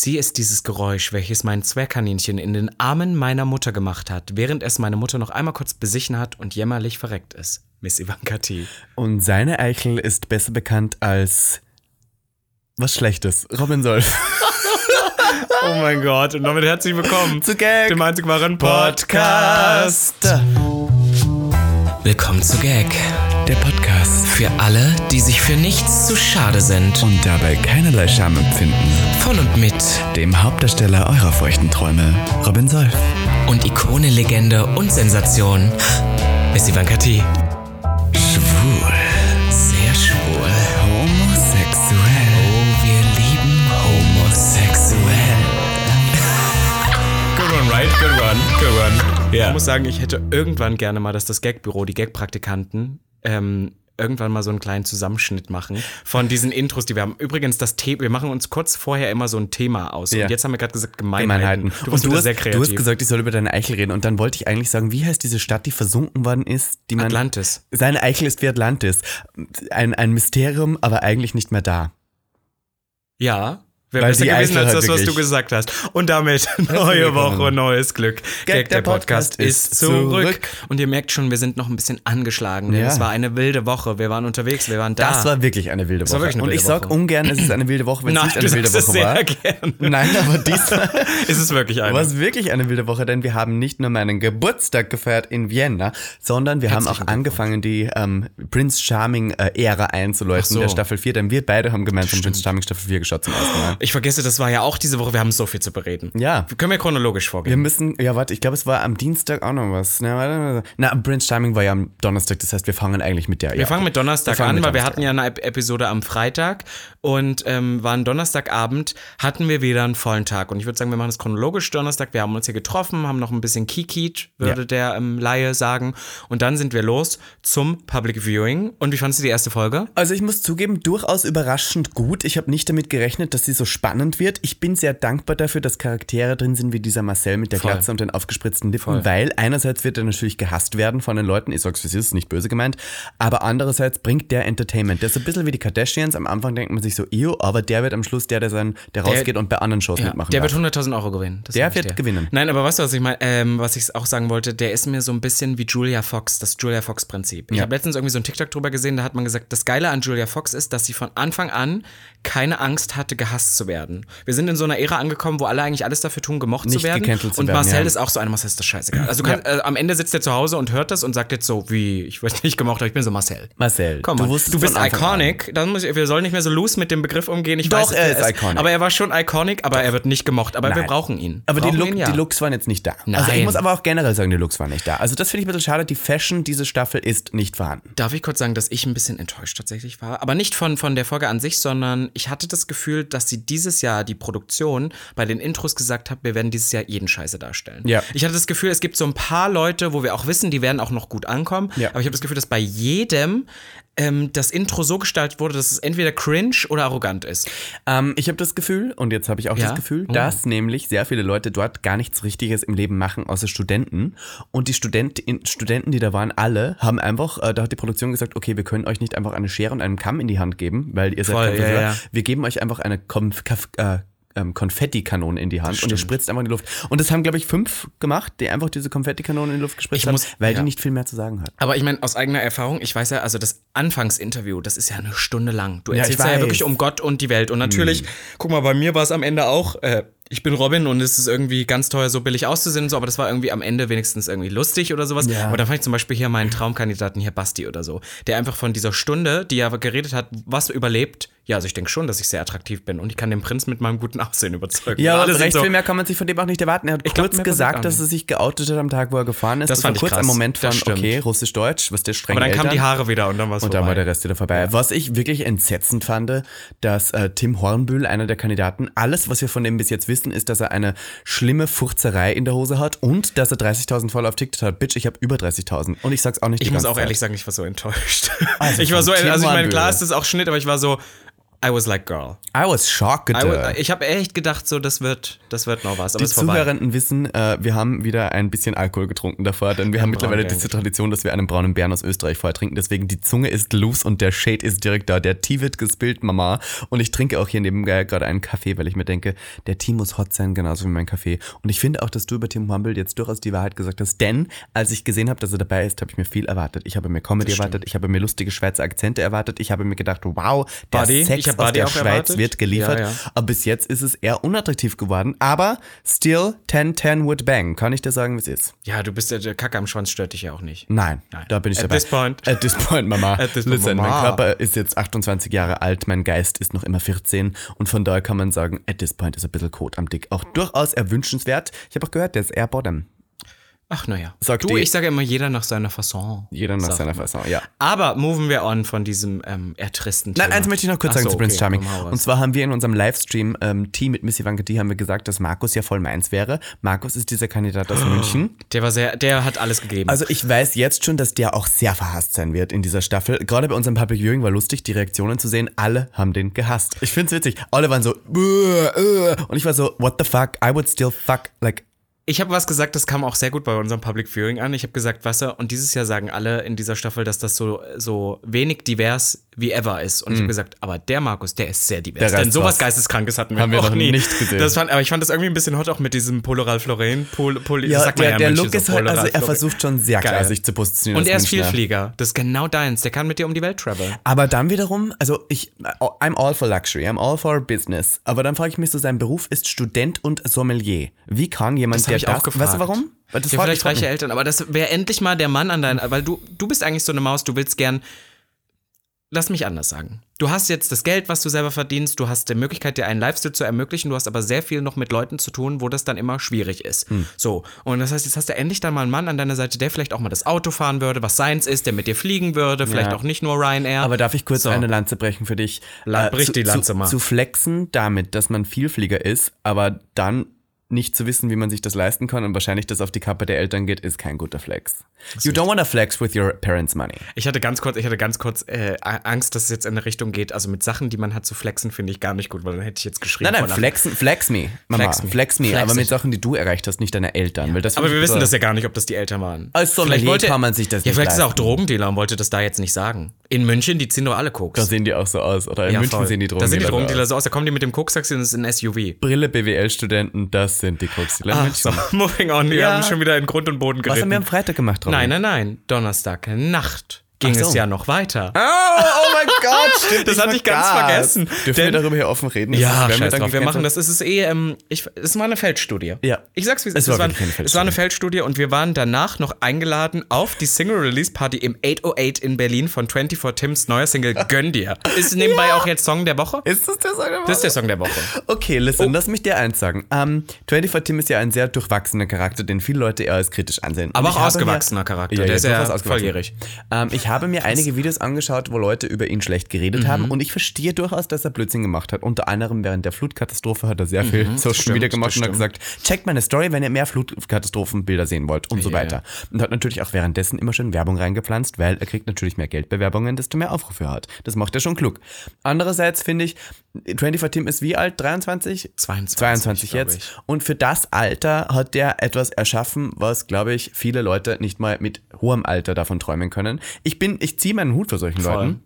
Sie ist dieses Geräusch, welches mein Zwergkaninchen in den Armen meiner Mutter gemacht hat, während es meine Mutter noch einmal kurz besichen hat und jämmerlich verreckt ist. Miss Ivanka T. Und seine Eichel ist besser bekannt als was Schlechtes. Robin Solf. Oh mein Gott, und damit herzlich willkommen Zu Gag. dem einzig wahren Podcast. Willkommen zu Gag. Podcast. Für alle, die sich für nichts zu schade sind. Und dabei keinerlei Scham empfinden. Von und mit Dem Hauptdarsteller eurer feuchten Träume, Robin Solf. und Ikone, Legende und Sensation. Miss Ivanka T. Schwul. Sehr schwul. Homosexuell. Oh, wir lieben homosexuell. Good one, right? Good one. Good one. Ja. Ich muss sagen, ich hätte irgendwann gerne mal, dass das Gagbüro, die Gag-Praktikanten, ähm, irgendwann mal so einen kleinen Zusammenschnitt machen von diesen Intros, die wir haben. Übrigens, das Thema, wir machen uns kurz vorher immer so ein Thema aus. Ja. Und jetzt haben wir gerade gesagt Gemeinheiten. Gemeinheiten. Du und du hast, sehr du kreativ. hast gesagt, ich soll über deine Eichel reden. Und dann wollte ich eigentlich sagen, wie heißt diese Stadt, die versunken worden ist, die man. Atlantis. Seine Eichel ist wie Atlantis. Ein, ein Mysterium, aber eigentlich nicht mehr da. Ja. Wäre besser gewesen als das, was du gesagt hast. Und damit neue. Woche, neues Glück. Gag, der Podcast ist zurück. Und ihr merkt schon, wir sind noch ein bisschen angeschlagen. Denn Ja. es war eine wilde Woche. Wir waren unterwegs, wir waren da. Das war wirklich eine wilde Woche. eine und wilde ich sag Woche. ungern, es ist eine wilde Woche, wenn es nicht eine wilde Woche war. gerne. Nein, aber diesmal ist es wirklich eine. war es wirklich eine wilde Woche, denn wir haben nicht nur meinen Geburtstag gefeiert in Vienna, sondern wir haben auch angefangen, die ähm, Prince Charming äh, einzuläuten Ach so. der Staffel 4, denn wir beide haben gemeinsam Prince Charming Staffel 4 geschaut zum ersten Mal. Ich vergesse, das war ja auch diese Woche. Wir haben so viel zu bereden. Ja. Können wir chronologisch Wir vorgehen? müssen, ja, warte, ich glaube, es war am Dienstag auch noch was. Na, warte. Na, Prince Charming war ja am Donnerstag, das heißt, wir fangen eigentlich mit der. Wir fangen mit Donnerstag Wir an, mit weil wir hatten ja eine Ep- Episode am Freitag und ähm, waren Donnerstagabend, hatten wir wieder einen vollen Tag. Und ich würde sagen, wir machen es chronologisch Donnerstag. Wir haben uns hier getroffen, haben noch ein bisschen kikit, würde Ja. der ähm, Laie sagen. Und dann sind wir los zum Public Viewing. Und wie fandest du die erste Folge? Also ich muss zugeben, durchaus überraschend gut. Ich habe nicht damit gerechnet, dass sie so spannend wird. Ich bin sehr dankbar dafür, dass Charaktere drin sind wie dieser Marcel mit der Voll. Glatze und den aufgespritzten Lippen, Voll. weil einerseits wird er natürlich gehasst werden von den Leuten, ich sag's wie es ist, nicht böse gemeint, aber andererseits bringt der Entertainment. Der ist so ein bisschen wie die Kardashians. Am Anfang denkt man sich so, ew, aber der wird am Schluss der, der, sein, der rausgeht und bei anderen Shows Ja, mitmachen der wird 100.000 Euro gewinnen. Der wird dir. gewinnen. Nein, aber weißt du, was ich meine? Ähm, was ich auch sagen wollte, der ist mir so ein bisschen wie Julia Fox, das Julia Fox-Prinzip. Ich Ja. habe letztens irgendwie so ein TikTok drüber gesehen, da hat man gesagt, das Geile an Julia Fox ist, dass sie von Anfang an keine Angst hatte, gehasst zu werden. Wir sind in so einer Ära angekommen, wo alle eigentlich alles dafür tun, gemocht Nicht zu werden. zu und werden, Marcel ja. ist auch so einer, Marcel ist das scheißegal. Also du kannst, äh, am Ende sitzt er zu Hause und hört das und sagt jetzt so, wie, ich werde nicht gemocht, aber ich bin so Marcel. Marcel, Komm, du du, bist iconic. Dann muss ich, wir sollen nicht mehr so loose mit dem Begriff umgehen. Ich Doch, weiß, er ist es- iconic. Aber er war schon iconic, aber er wird nicht gemocht. Aber wir Nein. brauchen ihn. Aber die, brauchen Look, ihn, ja. die Looks waren jetzt nicht da. Also ich Nein. muss aber auch generell sagen, die Looks waren nicht da. Also das finde ich ein bisschen schade. Die Fashion dieser Staffel ist nicht vorhanden. Darf ich kurz sagen, dass ich ein bisschen enttäuscht tatsächlich war? Aber nicht von, von der Folge an sich, sondern ich hatte das Gefühl, dass sie dieses Jahr, die Produktion, bei den Intros gesagt hat, wir werden dieses Jahr jeden Scheiße darstellen. Ja. Ich hatte das Gefühl, es gibt so ein paar Leute, wo wir auch wissen, die werden auch noch gut ankommen. Ja. Aber ich habe das Gefühl, dass bei jedem ähm, das Intro so gestaltet wurde, dass es entweder cringe oder arrogant ist. Ähm, ich habe das Gefühl, und jetzt habe ich auch Ja? das Gefühl, Oh. dass nämlich sehr viele Leute dort gar nichts Richtiges im Leben machen, außer Studenten. Und die Studenten, Studenten die da waren, alle haben einfach, äh, da hat die Produktion gesagt, okay, wir können euch nicht einfach eine Schere und einen Kamm in die Hand geben, weil ihr seid Voll, ja, ja. Wir geben euch einfach eine Konf Kaf äh, ähm, Konfettikanone in die Hand und ihr spritzt einfach in die Luft. Und das haben, glaube ich, fünf gemacht, die einfach diese Konfettikanone in die Luft gespritzt Ich haben, muss- weil ja. die nicht viel mehr zu sagen hat. Aber ich meine, aus eigener Erfahrung, ich weiß ja, also das Anfangsinterview, das ist ja eine Stunde lang. Du Ja, erzählst ja, weiß. wirklich um Gott und die Welt. Und natürlich, guck mal, bei mir war es am Ende auch, äh, ich bin Robin und es ist irgendwie ganz teuer, so billig auszusehen und so, aber das war irgendwie am Ende wenigstens irgendwie lustig oder sowas. Ja. Aber dann fand ich zum Beispiel hier meinen Traumkandidaten hier, Basti oder so, der einfach von dieser Stunde, die er geredet hat, was überlebt. Ja, also ich denke schon, dass ich sehr attraktiv bin und ich kann den Prinz mit meinem guten Aussehen überzeugen. Ja, aber recht so, viel mehr kann man sich von dem auch nicht erwarten. Er hat Ich glaub, kurz passiert gesagt, dass er sich geoutet hat am Tag, wo er gefahren ist. Das fand war ich kurz krass. ein Moment von, Das okay, Russisch-Deutsch, was der streng aber dann kamen die. Haare wieder und dann war es Und dann war der Rest wieder vorbei. Was ich wirklich entsetzend fand, dass äh, Tim Hornbühl, einer der Kandidaten, alles, was wir von ihm bis jetzt wissen, ist, dass er eine schlimme Furzerei in der Hose hat und dass er 30.000 Follower auf TikTok hat. Bitch, ich habe über 30.000 und ich sag's auch nicht Ich muss auch Zeit. ehrlich sagen, ich war so enttäuscht. Also ich war so, Tim also ich meine, klar ist das auch Schnitt, aber ich war so, I was like, girl. I was shocked. I ich habe echt gedacht, so, das wird, das wird noch was. Aber Die. Zuhörenden wissen, äh, wir haben wieder ein bisschen Alkohol getrunken davor, denn wir haben mittlerweile braunen diese Tradition, dass wir einen braunen Bären aus Österreich vorher trinken. Deswegen die Zunge ist loose und der Shade ist direkt da. Der Tee wird gespillt, Mama. Und ich trinke auch hier nebenbei gerade einen Kaffee, weil ich mir denke, der Tee muss hot sein, genauso wie mein Kaffee. Und ich finde auch, dass du über Tim Humble jetzt durchaus die Wahrheit gesagt hast, denn als ich gesehen habe, dass er dabei ist, habe ich mir viel erwartet. Ich habe mir Comedy erwartet, ich habe mir lustige Schweizer Akzente erwartet, ich habe mir gedacht, wow, der Buddy, Sex ich aus der Schweiz erwartet. wird geliefert. Ja, ja. Aber bis jetzt ist es eher unattraktiv geworden. Aber still 10-10 would bang. Kann ich dir sagen, wie es ist? Ja, du bist ja, der Kacke am Schwanz stört dich ja auch nicht. Nein, Nein. da bin ich At dabei. this point. At this point, Mama. At this point, Listen, Mama. mein Körper ist jetzt 28 Jahre alt, mein Geist ist noch immer 14 und von daher kann man sagen, at this point ist ein bisschen Kot am Dick. Auch durchaus erwünschenswert. Ich habe auch gehört, der ist eher Bottom. Ach, naja. Du, die- ich sage immer, jeder nach seiner Fasson. Jeder nach seiner. Fasson, ja. Aber moven wir on von diesem ähm, ertristen Nein, Thema. eins möchte ich noch kurz Ach sagen so, zu Prince okay, Charming. Und zwar haben wir in unserem Livestream ähm, Team mit Missy D haben wir gesagt, dass Markus ja voll meins wäre. Markus ist dieser Kandidat aus München. Der war sehr, der hat alles gegeben. Also ich weiß jetzt schon, dass der auch sehr verhasst sein wird in dieser Staffel. Gerade bei unserem Public Viewing war lustig, die Reaktionen zu sehen. Alle haben den gehasst. Ich find's witzig. Alle waren so, "Buh, äh." und ich war so, what the fuck? I would still fuck, like, Ich habe was gesagt, das kam auch sehr gut bei unserem Public Viewing an. Ich habe gesagt, was er, und dieses Jahr sagen alle in dieser Staffel, dass das so, so wenig divers wie ever ist. Und ich habe gesagt, aber der Markus, der ist sehr divers. Mhm. Denn sowas was. Geisteskrankes hatten wir, Haben wir auch noch nie. nicht gesehen. Das fand, aber ich fand das irgendwie ein bisschen hot, auch mit diesem Polaral Florin. Pol, Pol, ja, sagt der, in der Look ist halt, also er versucht schon sehr klar, Geil. sich zu positionieren. Und er ist. Vielflieger. Das ist genau deins. Der kann mit dir um die Welt traveln. Aber dann wiederum, also ich, I'm all for luxury, I'm all for business. Aber dann frage ich mich so, sein Beruf ist Student und Sommelier. Wie kann jemand, Das der ich das, auch gefragt. weißt du warum? Weil Das ja, vielleicht reiche. Eltern, aber das wäre endlich mal der Mann an deinen, weil du, du bist eigentlich so eine Maus, du willst gern, lass mich anders sagen. Du hast jetzt das Geld, was du selber verdienst, du hast die Möglichkeit, dir einen Lifestyle zu ermöglichen, du hast aber sehr viel noch mit Leuten zu tun, wo das dann immer schwierig ist. Hm. So, und das heißt, jetzt hast du endlich dann mal einen Mann an deiner Seite, der vielleicht auch mal das Auto fahren würde, was seins ist, der mit dir fliegen würde, vielleicht Ja. auch nicht nur Ryanair. Aber darf ich kurz So. eine Lanze brechen für dich? La- brich zu, die Lanze zu, mal. Zu flexen damit, dass man Vielflieger ist, aber dann nicht zu wissen, wie man sich das leisten kann und wahrscheinlich das auf die Kappe der Eltern geht, ist kein guter Flex. You don't wanna flex with your parents' money. Ich hatte ganz kurz, ich hatte ganz kurz äh, Angst, dass es jetzt in eine Richtung geht. Also mit Sachen, die man hat zu flexen, finde ich gar nicht gut, weil dann hätte ich jetzt geschrieben. Nein, nein, flexen, flex me. Mama, Flex flex me. me. Flex aber mit ich. Sachen, die du erreicht hast, nicht deine Eltern. Weil das Aber wir wissen so- das ja gar nicht, ob das die Eltern waren. Als Sommelier Vielleicht wollte- kann man sich das Ja, nicht vielleicht ist er auch. Drogendealer und wollte das da jetzt nicht sagen. In München, die ziehen doch alle Koks. Da sehen die auch so aus. Oder in Ja, München voll. sehen die Da Drogen sind die Drogendealer so aus, da kommen die mit dem Koks-Taxi und es ist ein SUV. Brille BWL-Studenten, das sind die München. so, moving on. Wir Ja. haben schon wieder in Grund und Boden Was haben geritten. wir am Freitag gemacht, Robin? Nein, nein, nein. Donnerstag Nacht ging so. es ja noch weiter. Oh, oh mein Gott, stimmt. Das hatte ich ganz vergessen. Dürfen Denn- wir darüber hier offen reden? Das Ja, scheiß drauf. Wir machen das. Es ist eh, ähm, ich, es war eine Feldstudie. Ja. Ich sag's wie es Es ist. war Es war, es war eine Feldstudie und wir waren danach noch eingeladen auf die Single-Release-Party im 808 in Berlin von 24 Tims neuer Single Gönn dir. Ist nebenbei auch jetzt Song der Woche? Ist das der Song der Das ist der Woche? Song der Woche. Okay, listen, lass mich dir eins sagen. Ähm, 24 Tim ist ja ein sehr durchwachsener Charakter, den viele Leute eher als kritisch ansehen. Aber Und auch ausgewachsener mir, Charakter. Ja, Der ja, ist ja volljährig. Ähm, ich habe mir einige Videos angeschaut, wo Leute über ihn schlecht geredet Mhm. haben und ich verstehe durchaus, dass er Blödsinn gemacht hat. Unter anderem während der Flutkatastrophe hat er sehr viel Social Mhm, stimmt, Media gemacht und hat gesagt, checkt meine Story, wenn ihr mehr Flutkatastrophenbilder sehen wollt und so Ja. weiter. Und hat natürlich auch währenddessen immer schön Werbung reingepflanzt, weil er kriegt natürlich mehr Geldbewerbungen, desto mehr Aufrufe er hat. Das macht er schon klug. Andererseits finde ich, 24 Tim ist wie alt? 23? 22, 22 glaub jetzt. ich. Und für das Alter hat der etwas erschaffen, was, glaube ich, viele Leute nicht mal mit hohem Alter davon träumen können. Ich bin, ich ziehe meinen Hut vor solchen Voll. Leuten.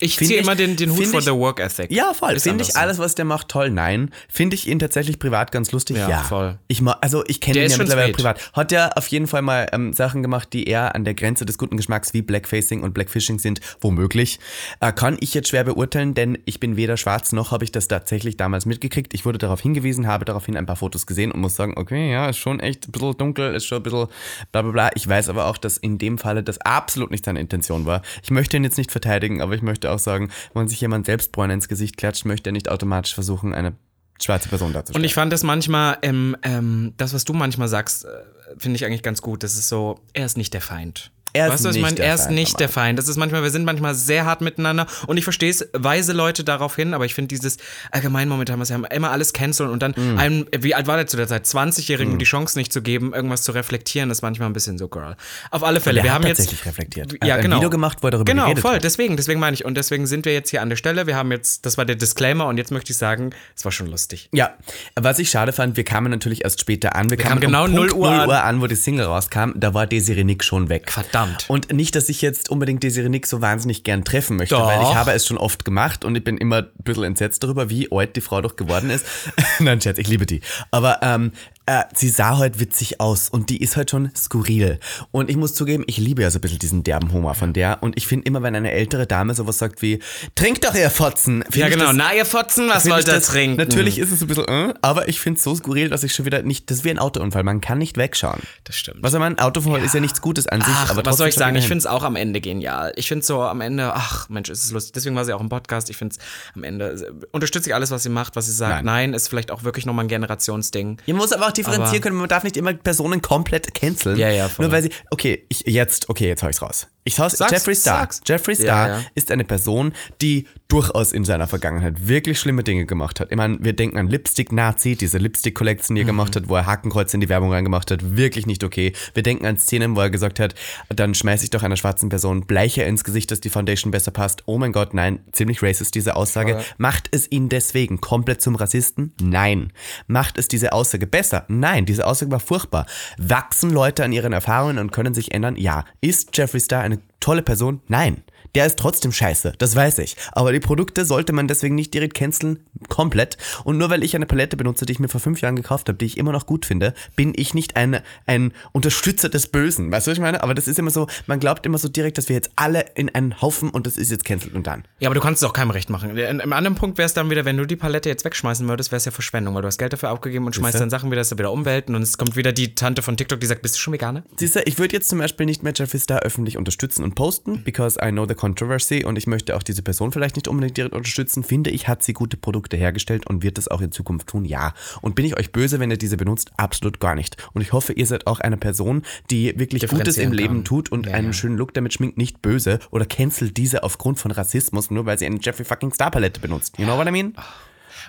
Ich ziehe immer den, den Hut vor der Work Ethic. Ja, voll. Finde ich alles, was der macht, toll? Nein. Finde ich ihn tatsächlich privat ganz lustig? Ja, Ja. voll. Ich ma also ich kenne ihn ja mittlerweile privat. Hat ja auf jeden Fall mal ähm, Sachen gemacht, die eher an der Grenze des guten Geschmacks wie Blackfacing und Blackfishing sind, womöglich. Äh, kann ich jetzt schwer beurteilen, denn ich bin weder schwarz noch habe ich das tatsächlich damals mitgekriegt. Ich wurde darauf hingewiesen, habe daraufhin ein paar Fotos gesehen und muss sagen, okay, ja, ist schon echt ein bisschen dunkel, ist schon ein bisschen bla bla bla. Ich weiß aber auch, dass in dem Falle das absolut nicht seine Intention war. Ich möchte ihn jetzt nicht verteidigen, aber ich möchte auch sagen, wenn sich jemand selbst Bräune ins Gesicht klatscht, möchte er nicht automatisch versuchen, eine schwarze Person darzustellen. Und ich fand das manchmal, ähm, ähm, das, was du manchmal sagst, äh, finde ich eigentlich ganz gut. Das ist so, er ist nicht der Feind. Er ist weißt du, ich nicht meine? der Er ist Feind, nicht der Feind. Das ist manchmal, wir sind manchmal sehr hart miteinander und ich verstehe es, weise Leute darauf hin, aber ich finde dieses allgemein momentan, was wir haben, immer alles canceln und dann Mm. einem, wie alt war der zu der Zeit? 20-Jährigen die Chance nicht zu geben, irgendwas zu reflektieren, ist manchmal ein bisschen so, Girl. Auf alle Fälle, wir haben jetzt. tatsächlich reflektiert. Er Ja, ein genau. Video gemacht, wo er darüber Genau, voll. hat. Deswegen, deswegen meine ich. Und deswegen sind wir jetzt hier an der Stelle. Wir haben jetzt, das war der Disclaimer und jetzt möchte ich sagen, es war schon lustig. Ja, was ich schade fand, wir kamen natürlich erst später an. Wir, kamen genau um 0 Punkt Uhr 0 Uhr an, wo die Single rauskam. Da war Desiree Nick schon weg. Verdammt. Und nicht, dass ich jetzt unbedingt Desiree Nick so wahnsinnig gern treffen möchte, Doch. weil ich habe es schon oft gemacht und ich bin immer ein bisschen entsetzt darüber, wie alt die Frau doch geworden ist. Nein, Scherz, ich liebe die. Aber ähm, äh, sie sah halt witzig aus und die ist halt schon skurril. Und ich muss zugeben, ich liebe ja so ein bisschen diesen derben Humor von der. Und ich finde immer, wenn eine ältere Dame sowas sagt wie, trink doch ihr Fotzen. Ja, genau. das- Na, ihr Fotzen, was wollt ihr das- trinken? Natürlich ist es ein bisschen, äh, aber ich finde es so skurril, dass ich schon wieder nicht, das ist wie ein Autounfall, man kann nicht wegschauen. Das stimmt. Was ich meine, Autounfall ist ja nichts Gutes an sich, Ach, aber was soll ich sagen? Ich finde es auch am Ende genial. Ich finde so am Ende, ach Mensch, ist es lustig. Deswegen war sie auch im Podcast. Ich finde es am Ende, äh, unterstütze ich alles, was sie macht, was sie sagt. Nein, ist vielleicht auch wirklich nochmal ein Generationsding. Man muss aber auch differenzieren Aber- können, man darf nicht immer Personen komplett canceln. Ja, ja, voll. Nur weil sie, okay, ich, jetzt, okay, jetzt hau ich's raus. Ich hau's, Sag's, Jeffree Star. sag's. Jeffree Ja, Star ja. ist eine Person, die durchaus in seiner Vergangenheit wirklich schlimme Dinge gemacht hat. Ich meine, wir denken an Lipstick-Nazi, diese Lipstick-Collection, Mhm. die er gemacht hat, wo er Hakenkreuze in die Werbung reingemacht hat. Wirklich nicht okay. Wir denken an Szenen, wo er gesagt hat, dann schmeiß ich doch einer schwarzen Person Bleiche ins Gesicht, dass die Foundation besser passt. Oh mein Gott, nein, ziemlich racist diese Aussage. Macht es ihn deswegen komplett zum Rassisten? Nein. Macht es diese Aussage besser? Nein, diese Aussage war furchtbar. Wachsen Leute an ihren Erfahrungen und können sich ändern? Ja. Ist Jeffree Star eine tolle Person? Nein. Der ist trotzdem scheiße, das weiß ich. Aber die Produkte sollte man deswegen nicht direkt canceln, komplett. Und nur weil ich eine Palette benutze, die ich mir vor fünf Jahren gekauft habe, die ich immer noch gut finde, bin ich nicht ein, ein Unterstützer des Bösen. Weißt du, was ich meine? Aber das ist immer so, man glaubt immer so direkt, dass wir jetzt alle in einen Haufen und das ist jetzt cancelled und dann. Ja, aber du kannst es auch keinem recht machen. In- Im anderen Punkt wäre es dann wieder, wenn du die Palette jetzt wegschmeißen würdest, wäre es ja Verschwendung, weil du hast Geld dafür aufgegeben und schmeißt dann Sachen wieder, das ist wieder Umwelten und es kommt wieder die Tante von TikTok, die sagt, bist du schon Veganer? Siehst du, ich würde jetzt zum Beispiel nicht mehr Jeffree Star öffentlich unterstützen und posten, because I know the controversy und ich möchte auch diese Person vielleicht nicht unbedingt direkt unterstützen. Finde ich, hat sie gute Produkte hergestellt und wird das auch in Zukunft tun? Ja. Und bin ich euch böse, wenn ihr diese benutzt? Absolut gar nicht. Und ich hoffe, ihr seid auch eine Person, die wirklich Gutes im Leben kann. tut und Ja, einen ja. schönen Look damit schminkt, nicht böse oder cancelt diese aufgrund von Rassismus, nur weil sie eine Jeffree fucking Star Palette benutzt. You know what I mean?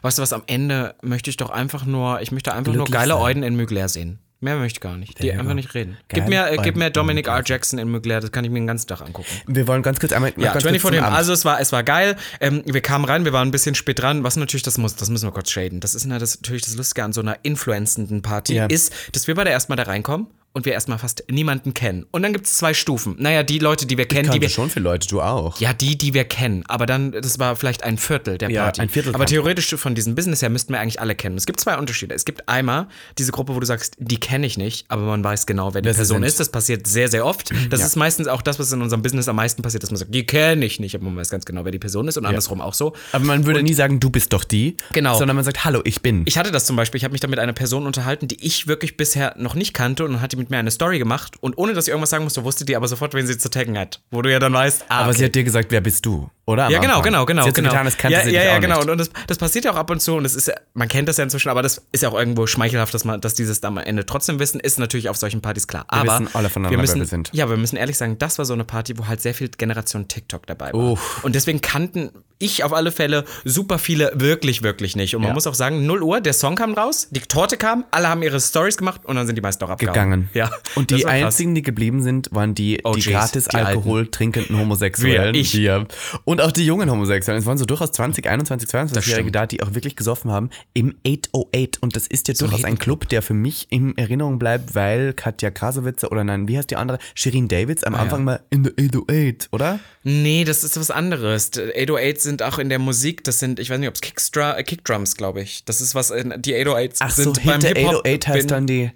Weißt du was, am Ende möchte ich doch einfach nur, ich möchte einfach Glücklich nur geile sein. Euden in Mugler sehen. Mehr möchte ich gar nicht. Die einfach nicht reden. Gib mir, äh, gib mir in Dominic R. Jackson in Mugler, das kann ich mir den ganzen Tag angucken. Wir wollen ganz kurz einmal Ja, ganz kurz 24 zum Dem. Abend. Also es war, es war geil. Ähm, wir kamen rein, wir waren ein bisschen spät dran. Was natürlich, das muss, das müssen wir kurz shaden. Das ist natürlich das Lustige an so einer influenzenden Party, Ja. ist, dass wir beide erstmal da reinkommen und wir erstmal fast niemanden kennen. Und dann gibt es zwei Stufen. Naja, die Leute, die wir kennen, die kannte wir. schon viele Leute, du auch. Ja, die, die wir kennen. Aber dann, das war vielleicht ein Viertel der Ja, Party. ein Viertel Aber theoretisch von diesem Business her müssten wir eigentlich alle kennen. Es gibt zwei Unterschiede. Es gibt einmal diese Gruppe, wo du sagst, die kenne ich nicht, aber man weiß genau, wer die sie Person ist. Das passiert sehr, sehr oft. Das ist meistens auch das, was in unserem Business am meisten passiert, dass man sagt, die kenne ich nicht, aber man weiß ganz genau, wer die Person ist und andersrum auch so. Aber man würde nie sagen, du bist doch die, Genau. sondern man sagt, hallo, ich bin. Ich hatte das zum Beispiel, ich habe mich da mit einer Person unterhalten, die ich wirklich bisher noch nicht kannte und dann hat die mit mir eine Story gemacht und ohne, dass ich irgendwas sagen musste, wusste die aber sofort, wen sie zu taggen hat. Wo du ja dann weißt, ah, Aber okay. sie hat dir gesagt, wer bist du, oder? Am Ja, genau, Anfang. genau, genau. Sie hat so genau. getan, das kannte ja, sie ja, ja, genau. Nicht. Und, und das, das passiert ja auch ab und zu und das ist, man kennt das ja inzwischen, aber das ist ja auch irgendwo schmeichelhaft, dass man, dass dieses am Ende trotzdem wissen, ist natürlich auf solchen Partys klar. aber wissen alle voneinander, wir wer müssen, wir sind. Ja, wir müssen ehrlich sagen, das war so eine Party, wo halt sehr viel Generation TikTok dabei war. Uff. Und deswegen kannten ich auf alle Fälle super viele wirklich, wirklich nicht. Und man Ja. muss auch sagen, 0 Uhr, der Song kam raus, die Torte kam, alle haben ihre Stories gemacht und dann sind die meisten auch abgehauen. gegangen. Ja. Und die einzigen, die geblieben sind, waren die, die OGs, gratis die Alkohol trinkenden Homosexuellen. Wir, ich. Wir. Und auch die jungen Homosexuellen. Es waren so durchaus 20, 21, 22-Jährige stimmt. da, die auch wirklich gesoffen haben im 808. Und das ist ja durchaus ein Club, der für mich in Erinnerung bleibt, weil Katja Krasowitzer oder nein, wie heißt die andere? Shirin Davids am Anfang mal in the 808, oder? Nee, das ist was anderes. 808 sind auch in der Musik, das sind, ich weiß nicht, ob es äh, Kickdrums, glaube ich. Das ist was, in, die 808s Ach so, sind beim hinter Hip-Hop. 808 heißt dann die.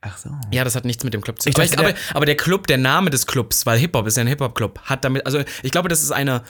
Ach so. Ja, das hat nichts mit dem Club zu tun. aber, aber der Club, der Name des Clubs, weil Hip-Hop ist ja ein Hip-Hop-Club, hat damit, also ich glaube, das ist eine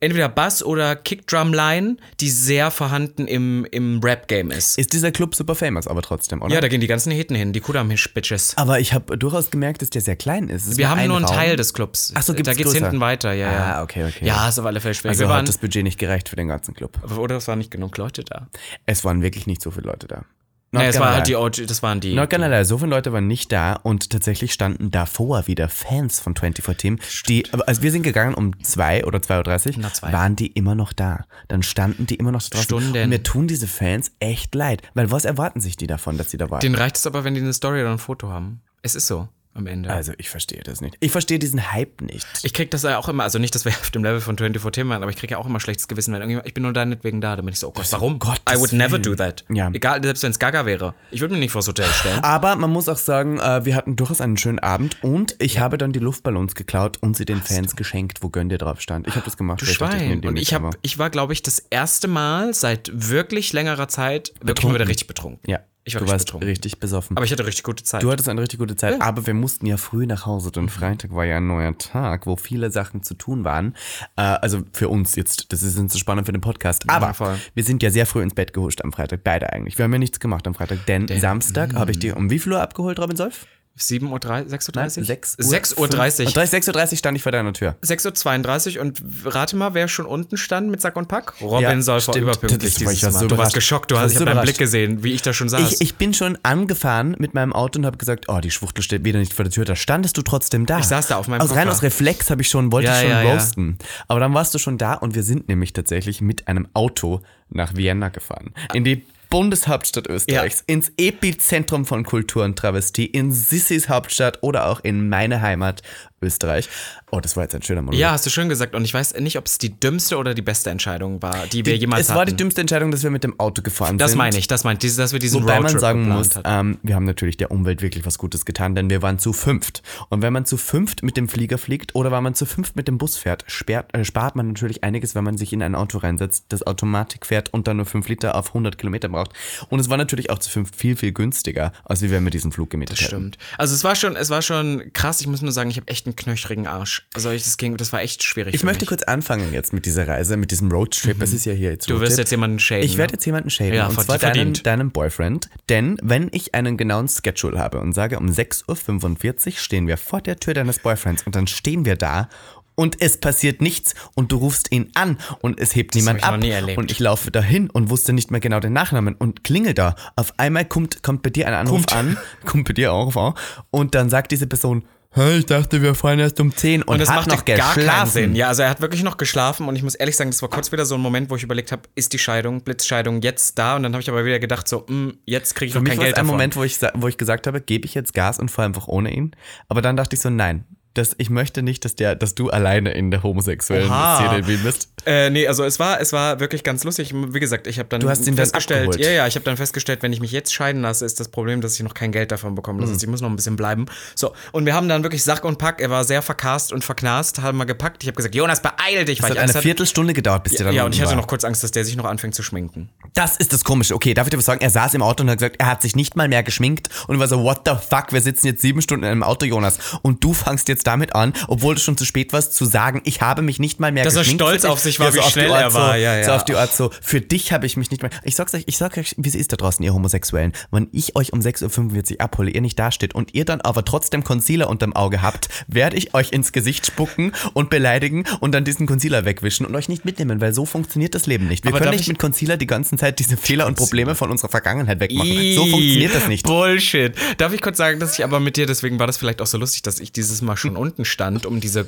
entweder Bass- oder Kickdrum-Line, die sehr vorhanden im, im Rap-Game ist. Ist dieser Club super famous, aber trotzdem, oder? Ja, da gehen die ganzen Heten hin, die Kudam-Bitches. aber ich habe durchaus gemerkt, dass der sehr klein ist. Ist Wir haben ein nur einen Raum. Teil des Clubs. Ach so, gibt's Da geht's größer? hinten weiter, ja, ja. Ah, okay, okay. Ja, ist auf alle Fälle schwer. Also Wir waren, hat das Budget nicht gereicht für den ganzen Club. oder es waren nicht genug Leute da. Es waren wirklich nicht so viele Leute da. Nee, es war halt die OG, das waren die. Not gonna lie, so viele Leute waren nicht da und tatsächlich standen davor wieder Fans von 24 Team, die, also wir sind gegangen um 2 oder 2.30 Uhr, zwei. waren die immer noch da. Dann standen die immer noch draußen. Stunden. Und mir tun diese Fans echt leid, weil was erwarten sich die davon, dass sie da waren? Denen reicht es aber, wenn die eine Story oder ein Foto haben. Es ist so am Ende. also ich verstehe das nicht. Ich verstehe diesen Hype nicht. Ich krieg das ja auch immer, also nicht, dass wir auf dem Level von 24 Themen waren, aber ich krieg ja auch immer schlechtes Gewissen, wenn irgendjemand, ich bin nur da nicht wegen da, dann bin ich so, oh Gott, warum? Gottes I would never do that. Ja. Egal, selbst wenn es Gaga wäre. Ich würde mich nicht vors Hotel stellen. Aber man muss auch sagen, äh, wir hatten durchaus einen schönen Abend und ich habe dann die Luftballons geklaut und sie den Fans geschenkt, wo Gönn dir drauf stand. Ich habe das gemacht. Du ich ich Schwein. die Und ich, hab, ich war, glaube ich, das erste Mal seit wirklich längerer Zeit wirklich mal wieder richtig betrunken. Ja, Ich war du richtig warst betrunken. richtig besoffen. Aber ich hatte richtig gute Zeit. Du hattest eine richtig gute Zeit, aber wir mussten ja früh nach Hause, denn Freitag war ja ein neuer Tag, wo viele Sachen zu tun waren. Äh, also für uns jetzt, das ist nicht so spannend für den Podcast. Aber voll. wir sind ja sehr früh ins Bett gehuscht am Freitag, beide eigentlich. Wir haben ja nichts gemacht am Freitag, denn, Samstag habe ich dir um wie viel Uhr abgeholt, Robin Solf? 7.30 Uhr, 6.30 Uhr? 6 6.30 Uhr. Und 6.30 Uhr stand ich vor deiner Tür. 6.32 Uhr und rate mal, wer schon unten stand mit Sack und Pack? Robin Ja, Solfer stimmt. überpünktlich Das dieses war Mal. so du warst geschockt, du hast, ich so habe deinen Blick gesehen, wie ich da schon saß. Ich, ich bin schon angefahren mit meinem Auto und habe gesagt, oh, die Schwuchtel steht wieder nicht vor der Tür. Da standest du trotzdem da. Ich saß da auf meinem aus, Rein Koffer. aus Reflex habe ich schon, wollte Ja, ich schon ja, ja. roasten. Aber dann warst du schon da und wir sind nämlich tatsächlich mit einem Auto nach Vienna gefahren. In die Bundeshauptstadt Österreichs, ins Epizentrum von Kultur und Travestie, in Sissis Hauptstadt oder auch in meine Heimat Österreich. Oh, das war jetzt ein schöner Monolog. ja, hast du schön gesagt. Und ich weiß nicht, ob es die dümmste oder die beste Entscheidung war, die wir jemals es war die hatten. dümmste Entscheidung, dass wir mit dem Auto gefahren das sind. meine ich, das meint, diese- dass wir diesen Wobei man Roadtrip sagen geplant muss, hatten. ähm, wir haben natürlich der Umwelt wirklich was Gutes getan, denn wir waren zu fünft. Und wenn man zu fünft mit dem Flieger fliegt oder wenn man zu fünft mit dem Bus fährt, sperrt, äh, spart man natürlich einiges, wenn man sich in ein Auto reinsetzt, das Automatik fährt und dann nur 5 Liter auf 100 Kilometer braucht. Und es war natürlich auch zu fünft viel, viel günstiger, als wie wenn wir diesen Flug gemietet hätten. Stimmt. Also es war schon, es war schon krass. Ich muss nur sagen, ich habe echt einen knöchrigen Arsch. Also ich, das ging, das war echt schwierig. Ich möchte mich. kurz anfangen jetzt mit dieser Reise, mit diesem Roadtrip. Es ist ja hier jetzt Du wirst jetzt jemanden shaden. Ich werde ne? jetzt jemanden shaden. Ja, und zwar verdient. deinem Boyfriend. Denn wenn ich einen genauen Schedule habe und sage, um 6.45 Uhr stehen wir vor der Tür deines Boyfriends und dann stehen wir da und es passiert nichts und du rufst ihn an und es hebt niemand hab ich ab. noch nie erlebt. Und ich laufe dahin und wusste nicht mehr genau den Nachnamen und klingel da. Auf einmal kommt, kommt bei dir ein Anruf Kommt. an, kommt bei dir auch und dann sagt diese Person, "Hä, ich dachte, wir fahren erst um 10 und, Und hat macht noch gar keinen. Sinn. Ja, also er hat wirklich noch geschlafen und ich muss ehrlich sagen, das war kurz wieder so ein Moment, wo ich überlegt habe, ist die Scheidung, Blitzscheidung jetzt da? Und dann habe ich aber wieder gedacht, so, mh, jetzt kriege ich Für noch mich kein war es Geld ein. Moment, wo ich, wo ich gesagt habe, gebe ich jetzt Gas und fahre einfach ohne ihn. Aber dann dachte ich so, nein, das, ich möchte nicht, dass, der, dass du alleine in der homosexuellen Oha. Szene in Wien bist. Äh, nee, also es war, es war wirklich ganz lustig. Wie gesagt, ich habe dann Du hast ihn dann festgestellt, abgeholt. ja, ja, ich habe dann festgestellt, wenn ich mich jetzt scheiden lasse, ist das Problem, dass ich noch kein Geld davon bekomme. Mhm. Das heißt, ich muss noch ein bisschen bleiben. So, und wir haben dann wirklich Sack und Pack. Er war sehr verkast und verknast, haben wir gepackt. Ich habe gesagt, Jonas, beeil dich, Es weil hat ich eine. Viertelstunde gedauert, bis der dann Ja, und ich hatte war. noch kurz Angst, dass der sich noch anfängt zu schminken. Das ist das Komische. Okay, darf ich dir was sagen? Er saß im Auto und hat gesagt, er hat sich nicht mal mehr geschminkt und war so, what the fuck, wir sitzen jetzt sieben Stunden in einem Auto, Jonas. Und du fangst jetzt damit an, obwohl du schon zu spät warst, zu sagen, ich habe mich nicht mal mehr Dass er geschminkt. stolz für dich. auf sich war, wie auf die schnell er so, war. Ja, So ja. auf die Art so, für dich habe ich mich nicht mehr. Ich sag's euch, ich sag euch, wie es ist da draußen, ihr Homosexuellen. Wenn ich euch um 6.45 Uhr abhole, ihr nicht dasteht und ihr dann aber trotzdem Concealer unterm Auge habt, werde ich euch ins Gesicht spucken und beleidigen und dann diesen Concealer wegwischen und euch nicht mitnehmen, weil so funktioniert das Leben nicht. Wir Aber können nicht ich- mit Concealer die ganze Zeit diese Fehler und Probleme von unserer Vergangenheit wegmachen. So funktioniert das nicht. Bullshit. Darf ich kurz sagen, dass ich aber mit dir, deswegen war das vielleicht auch so lustig, dass ich dieses Mal schon unten stand, um diese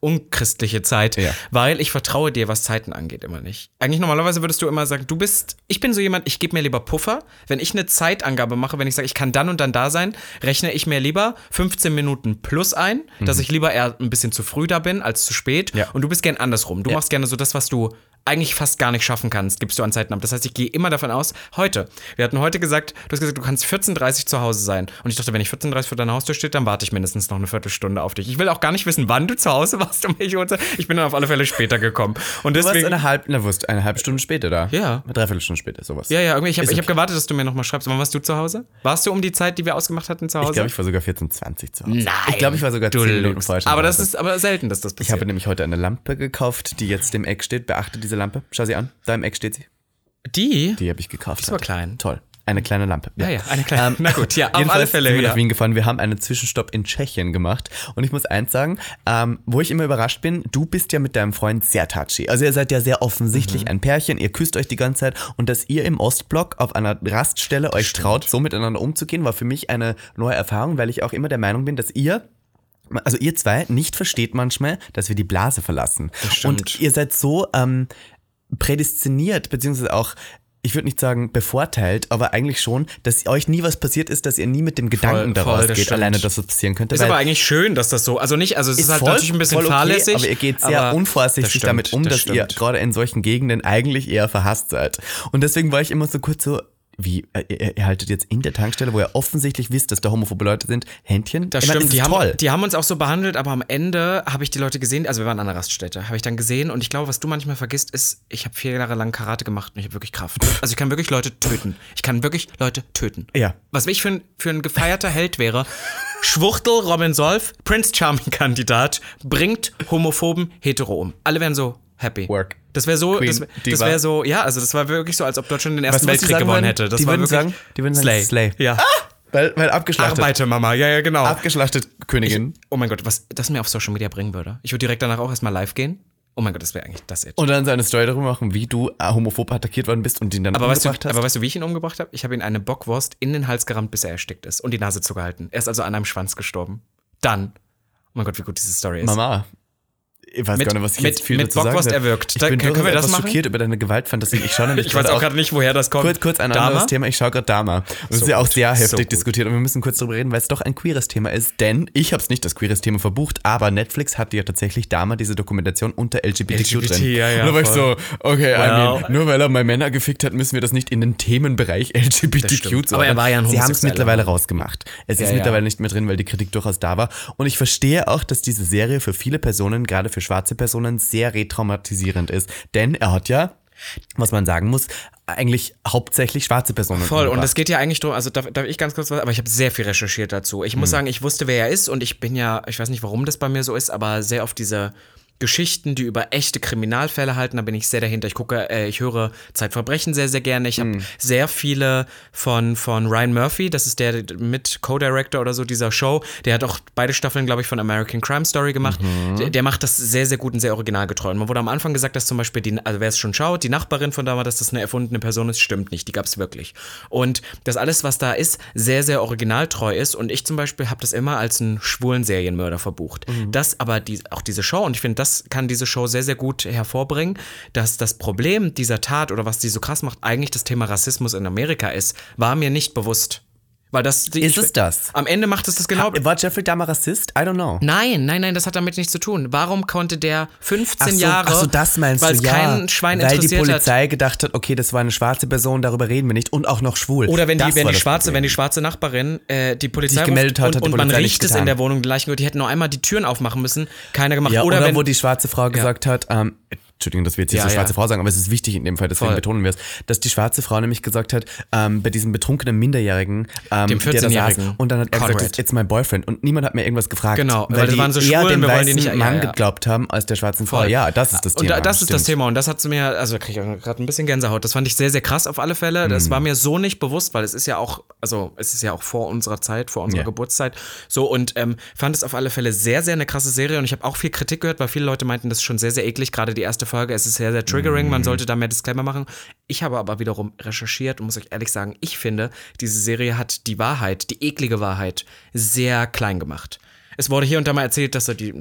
unchristliche Zeit, Ja. weil ich vertraue dir, was Zeiten angeht, immer nicht. Eigentlich normalerweise würdest du immer sagen, du bist, ich bin so jemand, ich gebe mir lieber Puffer. Wenn ich eine Zeitangabe mache, wenn ich sage, ich kann dann und dann da sein, rechne ich mir lieber 15 Minuten plus ein, dass ich lieber eher ein bisschen zu früh da bin als zu spät. Ja. Und du bist gern andersrum. Du machst gerne so das, was du eigentlich fast gar nicht schaffen kannst, gibst du an Zeiten ab. Das heißt, ich gehe immer davon aus, heute. Wir hatten heute gesagt, du hast gesagt, du kannst 14.30 zu Hause sein. Und ich dachte, wenn ich 14.30 vor deiner Haustür stehe, dann warte ich mindestens noch eine Viertelstunde auf dich. Ich will auch gar nicht wissen, wann du zu Hause warst um welche Uhrzeit. Ich bin dann auf alle Fälle später gekommen. Und Du warst deswegen. eine halbe, na, wurst, eine halbe Stunde später da. Ja. Eine Dreiviertelstunde später, sowas. ja, ja, irgendwie, ich habe ich hab okay. gewartet, dass du mir nochmal schreibst. Wann warst du zu Hause? Warst du um die Zeit, die wir ausgemacht hatten, zu Hause? Ich glaube, ich war sogar 14.20 zu Hause. Nein. Ich glaube, ich war sogar du 10 Minuten vorher Aber das ist aber selten, dass das Ich passiert. habe nämlich heute eine Lampe gekauft, die jetzt im Eck steht. Beachte diese Lampe. Schau sie an. Da im Eck steht sie. die? Die habe ich gekauft. aber heute. klein. Toll. Eine kleine Lampe. Ja, ja, eine kleine. Na gut, ja, auf alle Fälle, sind wir ja. nach Wien gefahren. Wir haben einen Zwischenstopp in Tschechien gemacht. Und ich muss eins sagen, ähm, wo ich immer überrascht bin, du bist ja mit deinem Freund sehr touchy. Also ihr seid ja sehr offensichtlich Mhm. ein Pärchen, ihr küsst euch die ganze Zeit. Und dass ihr im Ostblock auf einer Raststelle euch traut, so miteinander umzugehen, war für mich eine neue Erfahrung, weil ich auch immer der Meinung bin, dass ihr also ihr zwei nicht versteht manchmal, dass wir die Blase verlassen. stimmt. Und ihr seid so ähm, prädestiniert, beziehungsweise auch, ich würde nicht sagen bevorteilt, aber eigentlich schon, dass euch nie was passiert ist, dass ihr nie mit dem Gedanken voll, daraus das geht, stimmt. alleine, dass das passieren könnte. Ist aber eigentlich schön, dass das so, also nicht, also es ist, ist halt voll- natürlich ein bisschen voll okay, fahrlässig. aber ihr geht sehr unvorsichtig stimmt, damit um, das dass ihr stimmt. gerade in solchen Gegenden eigentlich eher verhasst seid. Und deswegen war ich immer so kurz so, wie, äh, ihr, ihr haltet jetzt in der Tankstelle, wo ihr offensichtlich wisst, dass da homophobe Leute sind, Händchen? Das Ich meine, stimmt, es die haben, die haben uns auch so behandelt, aber am Ende habe ich die Leute gesehen, also wir waren an einer Raststätte, habe ich dann gesehen und ich glaube, was du manchmal vergisst, ist, ich habe vier Jahre lang Karate gemacht und ich habe wirklich Kraft. Also ich kann wirklich Leute töten. Ich kann wirklich Leute töten. Ja. Was ich für ein, für ein gefeierter Held wäre, Schwuchtel Robin Solf, Prince Charming-Kandidat, bringt homophoben Hetero um. Alle wären so happy. Work. Das wäre so, Queen das, das wäre so, ja, also das war wirklich so, als ob Deutschland den Ersten Weltkrieg gewonnen würden? hätte. Das Die war würden wirklich sagen- die würden sagen, Slay. Slay. Ja. Weil, weil abgeschlachtet. Arbeite, Mama. Ja, ja, genau. Abgeschlachtet Königin. Oh mein Gott, was das mir auf Social Media bringen würde. Ich würde direkt danach auch erstmal live gehen. Oh mein Gott, das wäre eigentlich das jetzt. und dann seine Story darüber machen, wie du äh, homophob attackiert worden bist und ihn dann Aber weißt, du, umgebracht hast. aber weißt du, wie ich ihn umgebracht habe? Ich habe ihn eine Bockwurst in den Hals gerammt, bis er erstickt ist und die Nase zugehalten. Er ist also an einem Schwanz gestorben. Dann. Oh mein Gott, wie gut diese Story ist. Mama. Ich weiß Mit- gar nicht, was ich mit- jetzt viel mit dazu sagen Bockwurst will. erwürgt. Ich Da- bin können wir das etwas machen? schockiert über deine Gewaltfantasie. Ich schaue nämlich Ich weiß auch gerade nicht, woher das kommt. Kurz, kurz ein Dama? anderes Thema. Ich schaue gerade Dama. Und das So ist ja auch sehr So heftig gut. diskutiert und wir müssen kurz darüber reden, weil es doch ein queeres Thema ist. Denn ich habe es nicht als queeres Thema verbucht, aber Netflix hatte ja tatsächlich Dama diese Dokumentation unter LGBTQ LGBT, drin. ja, ja, und da war ich so, okay, I Well. mean, nur weil er mal Männer gefickt hat, müssen wir das nicht in den Themenbereich LGBTQ zu Aber er war ja ein Sie haben es mittlerweile rausgemacht. Es ist ja. mittlerweile nicht mehr drin, weil die Kritik durchaus da war. Und ich verstehe auch, dass diese Serie für viele Personen, gerade für schwarze Personen, sehr retraumatisierend ist. Denn er hat ja, was man sagen muss, eigentlich hauptsächlich schwarze Personen Voll, und es geht ja eigentlich darum, also darf, darf ich ganz kurz was, aber ich habe sehr viel recherchiert dazu. Ich muss sagen, ich wusste, wer er ist und ich bin ja, ich weiß nicht, warum das bei mir so ist, aber sehr auf diese Geschichten, die über echte Kriminalfälle halten, da bin ich sehr dahinter. Ich gucke, äh, ich höre Zeitverbrechen sehr, sehr gerne. Ich habe sehr viele von, von Ryan Murphy, das ist der mit Co-Director oder so dieser Show. Der hat auch beide Staffeln, glaube ich, von American Crime Story gemacht. Der, der macht das sehr, sehr gut und sehr originalgetreu. Und man wurde am Anfang gesagt, dass zum Beispiel, die, also wer es schon schaut, die Nachbarin von damals, dass das eine erfundene Person ist, stimmt nicht. Die gab es wirklich. Und das alles, was da ist, sehr, sehr originaltreu ist. Und ich zum Beispiel habe das immer als einen schwulen Serienmörder verbucht. Das aber die, auch diese Show, und ich finde, das kann diese Show sehr, sehr gut hervorbringen, dass das Problem dieser Tat oder was die so krass macht, eigentlich das Thema Rassismus in Amerika ist, war mir nicht bewusst. Weil das die, Ist es das? Am Ende macht es das genau. War Jeffrey Dahmer Rassist? I don't know. Nein, nein, nein, das hat damit nichts zu tun. Warum konnte der 15 Ach so, Jahre, ach so, das meinst du, ja. kein Schwein weil die interessiert hat. Polizei gedacht hat, okay, das war eine schwarze Person, darüber reden wir nicht und auch noch schwul. Oder wenn die, wenn die schwarze, Problem. wenn die schwarze Nachbarin äh, die Polizei Sich gemeldet hat, und, hat die und man Polizei riecht es in der Wohnung, die Leichen, die hätten nur einmal die Türen aufmachen müssen, keiner gemacht. Ja, oder, oder, wenn, wo die schwarze Frau gesagt hat, ähm, Entschuldigung, dass wir jetzt nicht Ja, so schwarze ja. Frau sagen, aber es ist wichtig in dem Fall, deswegen Voll. betonen wir es, dass die schwarze Frau nämlich gesagt hat, ähm, bei diesem betrunkenen Minderjährigen, ähm, Dem der da saß, 14-Jährigen, und dann hat er gesagt, Conrad. ist jetzt mein Boyfriend und niemand hat mir irgendwas gefragt. Genau, weil, weil das die waren so eher Schwulen, dem weißen die nicht- Mann ja. geglaubt haben als der schwarzen Frau. Voll. Ja, das ist das und Thema. da, das ist das. Thema und das hat zu mir, also kriege ich gerade ein bisschen Gänsehaut. Das fand ich sehr, sehr krass auf alle Fälle. Das Mhm. war mir so nicht bewusst, weil es ist ja auch, also es ist ja auch vor unserer Zeit, vor unserer Ja. Geburtszeit. So und ähm, fand es auf alle Fälle sehr, sehr eine krasse Serie und ich habe auch viel Kritik gehört, weil viele Leute meinten, das ist schon sehr, sehr eklig. Gerade die erste Folge, es ist sehr, sehr triggering. Mhm. Man sollte da mehr Disclaimer machen. Ich habe aber wiederum recherchiert und muss euch ehrlich sagen, ich finde, diese Serie hat die Wahrheit, die eklige Wahrheit, sehr klein gemacht. Es wurde hier und da mal erzählt, dass er die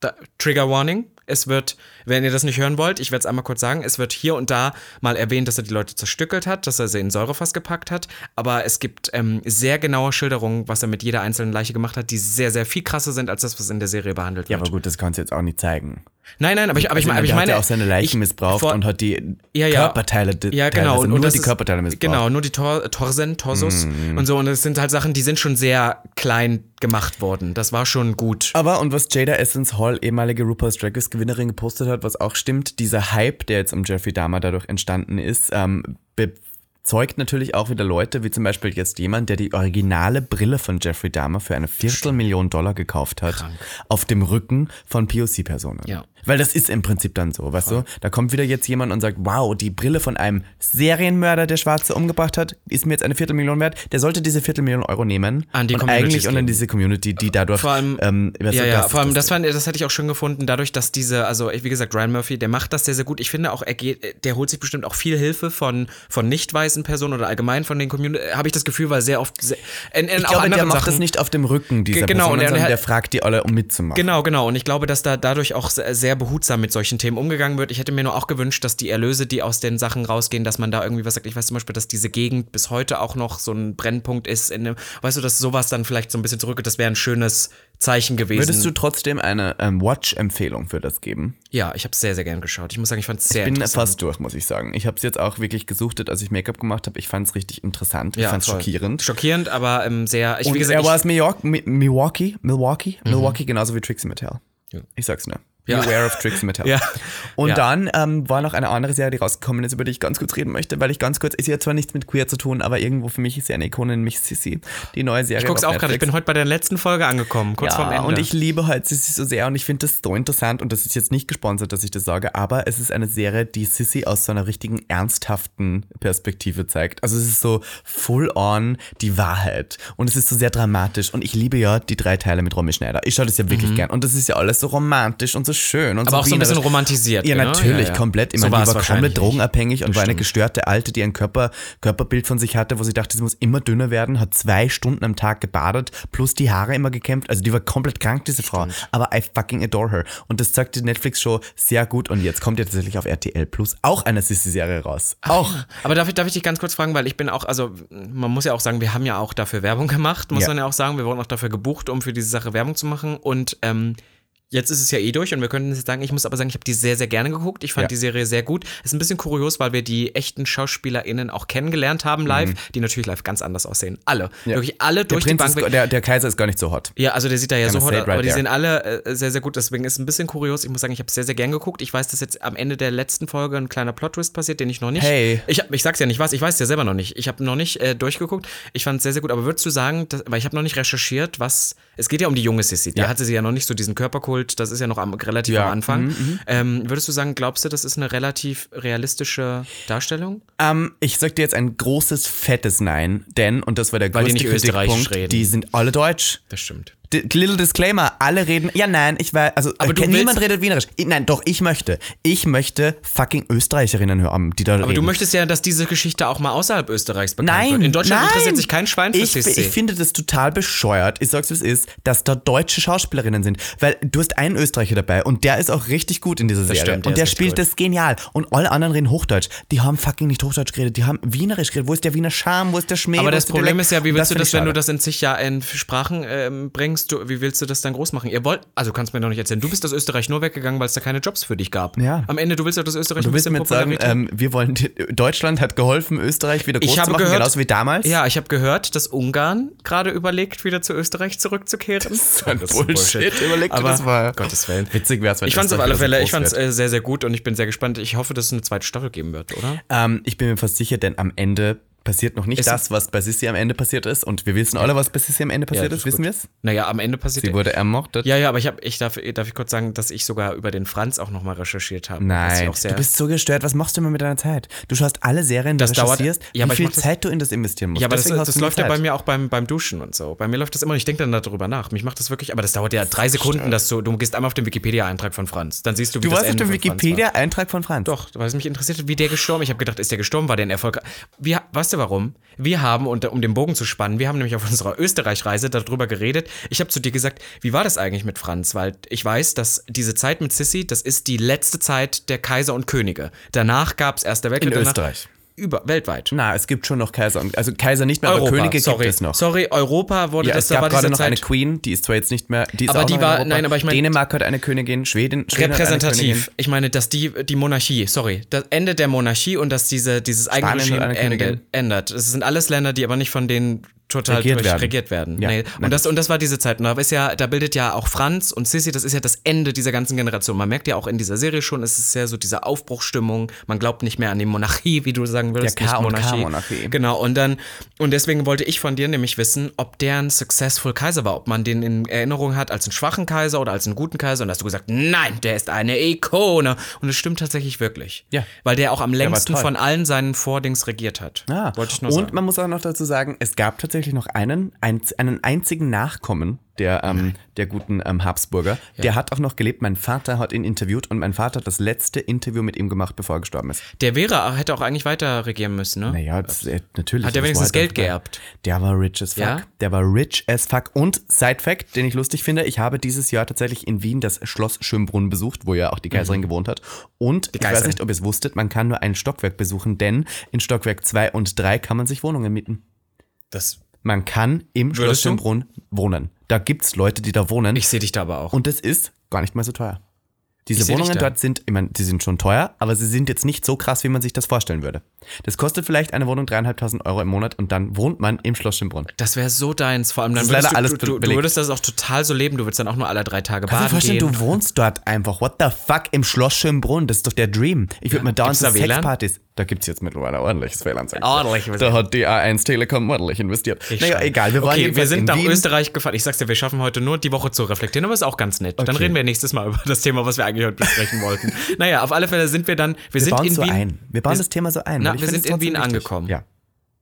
da, Trigger Warning. Es wird, wenn ihr das nicht hören wollt, ich werde es einmal kurz sagen, es wird hier und da mal erwähnt, dass er die Leute zerstückelt hat, dass er sie in Säurefass gepackt hat. Aber es gibt ähm, sehr genaue Schilderungen, was er mit jeder einzelnen Leiche gemacht hat, die sehr, sehr viel krasser sind als das, was in der Serie behandelt Ja, wird. aber gut, das kannst du jetzt auch nicht zeigen. nein, nein, aber ich, aber ich, Also, meine, aber ich der hat meine, ja auch seine Leichen ich- missbraucht vor- und hat die Ja, ja. Körperteile Ja, genau. Und, nur und die ist- Körperteile missbraucht. Genau, nur die Tor Torsen, Torsos Mhm. und so. Und es sind halt Sachen, die sind schon sehr klein gemacht worden. Das war schon gut. Aber und was Jada Essence Hall, ehemalige RuPaul's Drag Race Gewinnerin, gepostet hat, was auch stimmt, dieser Hype, der jetzt um Jeffrey Dahmer dadurch entstanden ist, ähm, bezeugt natürlich auch wieder Leute, wie zum Beispiel jetzt jemand, der die originale Brille von Jeffrey Dahmer für eine Viertelmillion Dollar gekauft hat, auf dem Rücken von POC-Personen. Ja. Weil das ist im Prinzip dann so, weißt du? Da kommt wieder jetzt jemand und sagt, wow, die Brille von einem Serienmörder, der Schwarze umgebracht hat, ist mir jetzt eine Viertelmillion wert. Der sollte diese Viertelmillion Euro nehmen An die und Communities eigentlich und an diese Community, die dadurch Vor allem- ähm, Ja, du, ja, vor allem, das, das- fand, das hatte ich auch schon gefunden, dadurch, dass diese, also wie gesagt, Ryan Murphy, der macht das sehr, sehr gut. Ich finde auch, er geht, der holt sich bestimmt auch viel Hilfe von, von nicht weißen Personen oder allgemein von den Community, habe ich das Gefühl, weil sehr oft, sehr, in, in ich auch glaube, der macht Sachen, das nicht auf dem Rücken dieser Ge- genau, Personen, und er- sondern er- der fragt die alle, um mitzumachen. Genau, genau. Und ich glaube, dass da dadurch auch sehr, sehr behutsam mit solchen Themen umgegangen wird. Ich hätte mir nur auch gewünscht, dass die Erlöse, die aus den Sachen rausgehen, dass man da irgendwie was sagt. Ich weiß zum Beispiel, dass diese Gegend bis heute auch noch so ein Brennpunkt ist. Dem, weißt du, dass sowas dann vielleicht so ein bisschen zurück. Das wäre ein schönes Zeichen gewesen. Würdest du trotzdem eine ähm, Watch-Empfehlung für das geben? ja, ich habe es sehr, sehr gern geschaut. Ich muss sagen, ich fand es sehr Ich bin interessant. fast durch, muss ich sagen. Ich habe es jetzt auch wirklich gesuchtet, als ich Make-up gemacht habe. Ich fand es richtig interessant. Ich Ja, fand es schockierend. Schockierend, aber ähm, sehr. Ich, Und wie gesagt, er ich, war es Milwaukee, Mi- Milwaukee, Milwaukee, Milwaukee, genauso wie Trixie Mattel. Ja. Ich sag's nur. Ja. Beware of Trixie Mattel. Ja. Und Ja. dann ähm, war noch eine andere Serie, die rausgekommen ist, über die ich ganz kurz reden möchte, weil ich ganz kurz, ist ja zwar nichts mit Queer zu tun, aber irgendwo für mich ist sie eine Ikone, nämlich Sissy. Die neue Serie. ich guck's auf auch gerade. Ich bin heute bei der letzten Folge angekommen, kurz ja, vorm Ende. und ich liebe halt Sissy so sehr und ich finde das so interessant und das ist jetzt nicht gesponsert, dass ich das sage, aber es ist eine Serie, die Sissy aus so einer richtigen ernsthaften Perspektive zeigt. Also es ist so full on die Wahrheit und es ist so sehr dramatisch und ich liebe ja die drei Teile mit Romy Schneider. Ich schaue das ja wirklich gern und das ist ja alles so romantisch und so schön und aber auch so ein bisschen romantisiert. Ja, genau. natürlich, Ja, ja. komplett. Ich So meine, war die war komplett drogenabhängig und war eine gestörte Alte, die ein Körper, Körperbild von sich hatte, wo sie dachte, sie muss immer dünner werden, hat zwei Stunden am Tag gebadet, plus die Haare immer gekämpft. Also die war komplett krank, diese Frau. Aber I fucking adore her. Und das sagt die Netflix-Show sehr gut. Und jetzt kommt ja tatsächlich auf RTL Plus auch eine Sissy-Serie raus. Auch. Aber darf ich, darf ich dich ganz kurz fragen, weil ich bin auch, also man muss ja auch sagen, wir haben ja auch dafür Werbung gemacht, muss Ja. man ja auch sagen. Wir wurden auch dafür gebucht, um für diese Sache Werbung zu machen. Und ähm, jetzt ist es ja eh durch und wir könnten jetzt sagen, ich muss aber sagen, ich habe die sehr, sehr gerne geguckt. Ich fand Ja. die Serie sehr gut. Ist ein bisschen kurios, weil wir die echten SchauspielerInnen auch kennengelernt haben live, die natürlich live ganz anders aussehen. Alle. Wirklich alle Der, durch die Prinz Bank ist, der, der Kaiser ist gar nicht so hot. Ja, also der sieht da ja so hot aus, right aber die there. sehen alle äh, sehr, sehr gut. Deswegen ist es ein bisschen kurios. Ich muss sagen, ich habe sehr, sehr gern geguckt. Ich weiß, dass jetzt am Ende der letzten Folge ein kleiner Plot-Twist passiert, den ich noch nicht. Hey. Ich, hab, ich sag's ja nicht was, ich weiß es ja selber noch nicht. Ich habe noch nicht äh, durchgeguckt. Ich fand es sehr, sehr gut. Aber würdest du sagen, dass, weil ich habe noch nicht recherchiert, was. Es geht ja um die junge Sissy. Da Ja. hatte sie ja noch nicht so diesen Körperkult. Das ist ja noch am, relativ Ja. Mhm, am Anfang. Ähm, würdest du sagen, glaubst du, das ist eine relativ realistische Darstellung? Ähm, ich sag dir jetzt ein großes, fettes Nein, denn, und das war der größte Kritikpunkt, die sind alle deutsch. Das stimmt. Little Disclaimer, alle reden. Ja, nein, ich weiß, also Aber äh, du niemand redet Wienerisch. Ich, nein, doch, ich möchte. Ich möchte fucking Österreicherinnen hören, die da Aber reden. du möchtest ja, dass diese Geschichte auch mal außerhalb Österreichs bekannt Nein, wird. In Deutschland nein. interessiert sich kein Schwein für ich, Sissy. ich finde das total bescheuert, ich sag's wie es ist, dass da deutsche Schauspielerinnen sind. Weil du hast einen Österreicher dabei und der ist auch richtig gut in dieser Serie. stimmt, der und der spielt gut. das genial. Und alle anderen reden Hochdeutsch. Die haben fucking nicht Hochdeutsch geredet, die haben Wienerisch geredet. Wo ist der Wiener Charme, wo ist der Schmäh? Aber das Problem ist ja, wie willst du find das, wenn du das in zig Jahren in Sprachen ähm, bringst, du, wie willst du das dann groß machen? Ihr wollt, also kannst du mir doch nicht erzählen, du bist aus Österreich nur weggegangen, weil es da keine Jobs für dich gab. Ja. Am Ende, du willst ja das Österreich Du ein willst bisschen jetzt sagen, ähm, wir wollen, Deutschland hat geholfen, Österreich wieder groß zu machen, gehört- genauso wie damals. ja, ich habe gehört, dass Ungarn gerade überlegt, wieder zu Österreich zurückzukehren. Das ist ein Bullshit. Überleg dir Aber, das mal. Gottes Willen. Witzig wär's, wenn Ich fand's auf Österreich alle Fälle, ich fand's wird. äh, sehr, sehr gut und ich bin sehr gespannt. Ich hoffe, dass es eine zweite Staffel geben wird, oder? Ähm, ich bin mir fast sicher, denn am Ende passiert noch nicht Es- das, was bei Sissy am Ende passiert ist. Und wir wissen alle, was bei Sissy am Ende passiert das ist. ist Wissen wir es? Naja, am Ende passiert Sie wurde ermordet. Ja, ja, aber ich habe, ich darf, darf ich kurz sagen, dass ich sogar über den Franz auch nochmal recherchiert habe. was Nein, du bist so gestört. Was machst du immer mit deiner Zeit? Du schaust alle Serien, Das du dauert- recherchierst, Ja, aber wie viel mach das- Zeit du in das investieren musst. Ja, aber das, Deswegen das nie läuft ja Zeit. bei mir auch beim, beim Duschen und so. Bei mir läuft das immer ich denke dann darüber nach. Mich macht das wirklich, aber das dauert ja drei Sekunden, dass du, du gehst einmal auf den Wikipedia-Eintrag von Franz. Dann siehst du, wie Du das warst auf dem. Wikipedia-Eintrag von Franz. Doch, weil es mich interessiert hat, wie der gestorben Ich habe gedacht, ist der gestorben? War der ein Erfolg? Wir, weißt du warum? Wir haben, und, um den Bogen zu spannen, wir haben nämlich auf unserer Österreich-Reise darüber geredet. Ich habe zu dir gesagt, wie war das eigentlich mit Franz? Weil ich weiß, dass diese Zeit mit Sissi, das ist die letzte Zeit der Kaiser und Könige. Danach gab es Erster Weltkrieg. In danach- Österreich. Über, weltweit. Na, es gibt schon noch Kaiser. Also Kaiser nicht mehr, aber Könige sorry. gibt es noch. Sorry, Europa wurde Ja, das es da gab war gerade noch Zeit eine Queen, die ist zwar jetzt nicht mehr, die ist Aber auch die war- Europa. nein, aber ich mein- Dänemark hat eine Königin, Schweden, Schweden hat eine Königin. repräsentativ. Ich meine, dass die, die Monarchie, sorry, das Ende der Monarchie und dass diese, dieses ende, Königin. ändert. Es sind alles Länder, die aber nicht von den total Regiert durch, werden. regiert werden. Ja, Nee. Und, das, und das war diese Zeit. Und da ist ja, da bildet ja auch Franz und Sissy, das ist ja das Ende dieser ganzen Generation. Man merkt ja auch in dieser Serie schon, es ist sehr so diese Aufbruchstimmung. Man glaubt nicht mehr an die Monarchie, wie du sagen würdest. Der K- nicht und K-Monarchie. Genau. Und dann, und deswegen wollte ich von dir nämlich wissen, ob der ein successful Kaiser war, ob man den in Erinnerung hat als einen schwachen Kaiser oder als einen guten Kaiser. Und da hast du gesagt, nein, der ist eine Ikone. Und es stimmt tatsächlich wirklich. Ja. Weil der auch am längsten von allen seinen Vordings regiert hat. Ah, Wollte ich nur und sagen. man muss auch noch dazu sagen, es gab tatsächlich noch einen, ein, einen einzigen Nachkommen der, ähm, der guten ähm, Habsburger. Der hat auch noch gelebt. Mein Vater hat ihn interviewt und mein Vater hat das letzte Interview mit ihm gemacht, bevor er gestorben ist. Der wäre, hätte auch eigentlich weiter regieren müssen, ne? Naja, das, äh, natürlich. Hat der das wenigstens war halt Geld geerbt? Der war rich as fuck. Ja? Der war rich as fuck. Und Side-Fact, den ich lustig finde, ich habe dieses Jahr tatsächlich in Wien das Schloss Schönbrunn besucht, wo ja auch die Kaiserin gewohnt hat. Und ich weiß nicht, ob ihr es wusstet, man kann nur ein Stockwerk besuchen, denn in Stockwerk 2 und 3 kann man sich Wohnungen mieten. Das, Man kann im Schloss? Schönbrunn wohnen. Da gibt's Leute, die da wohnen. ich sehe dich da aber auch. und das ist gar nicht mal so teuer. Diese Wohnungen dort sind, ich meine, die sind schon teuer, aber sie sind jetzt nicht so krass, wie man sich das vorstellen würde. Das kostet vielleicht eine Wohnung dreieinhalbtausend Euro im Monat und dann wohnt man im Schloss Schönbrunn. Das wäre so deins. Vor allem dann würdest leider du, alles du, du, du würdest das auch total so leben. Du würdest dann auch nur alle drei Tage Kannst du dir baden vorstellen, gehen. du wohnst dort einfach. What the fuck? Im Schloss Schönbrunn. Das ist doch der Dream. Ich würde mir dauernd WLAN? Sexpartys. Da gibt's jetzt mittlerweile ordentliches WLAN. sag ich dir. Ordentliches Da hat die A1 Telekom ordentlich investiert. Ich naja, schon. egal. Wir waren okay, wir sind in nach Wien. Österreich gefahren. Ich sag's dir, wir schaffen heute nur die Woche zu reflektieren, aber ist auch ganz nett. Dann Okay. reden wir nächstes Mal über das Thema, was wir eigentlich heute besprechen wollten. Naja, auf alle Fälle sind wir dann, wir, Wir sind bauen in so Wien. ein. Wir bauen wir- das Thema so ein. Na, ich wir sind in Wien wichtig. angekommen. Ja.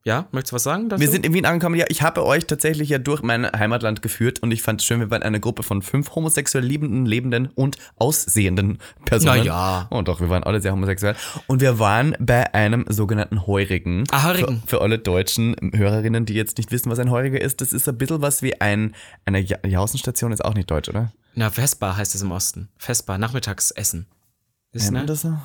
Ja, möchtest du was sagen dazu? Wir sind in Wien angekommen. Ja, ich habe euch tatsächlich ja durch mein Heimatland geführt und ich fand es schön, wir waren eine Gruppe von fünf homosexuell liebenden, lebenden und aussehenden Personen. Na ja. Oh doch, wir waren alle sehr homosexuell. Und wir waren bei einem sogenannten Heurigen. Ah, Heurigen. Für, für alle deutschen Hörerinnen, die jetzt nicht wissen, was ein Heuriger ist, das ist ein bisschen was wie ein, eine Ja- Jausenstation, ist auch nicht deutsch, oder? Na, Vespa heißt es im Osten. Vespa, Nachmittagsessen. Ist, ne? das so?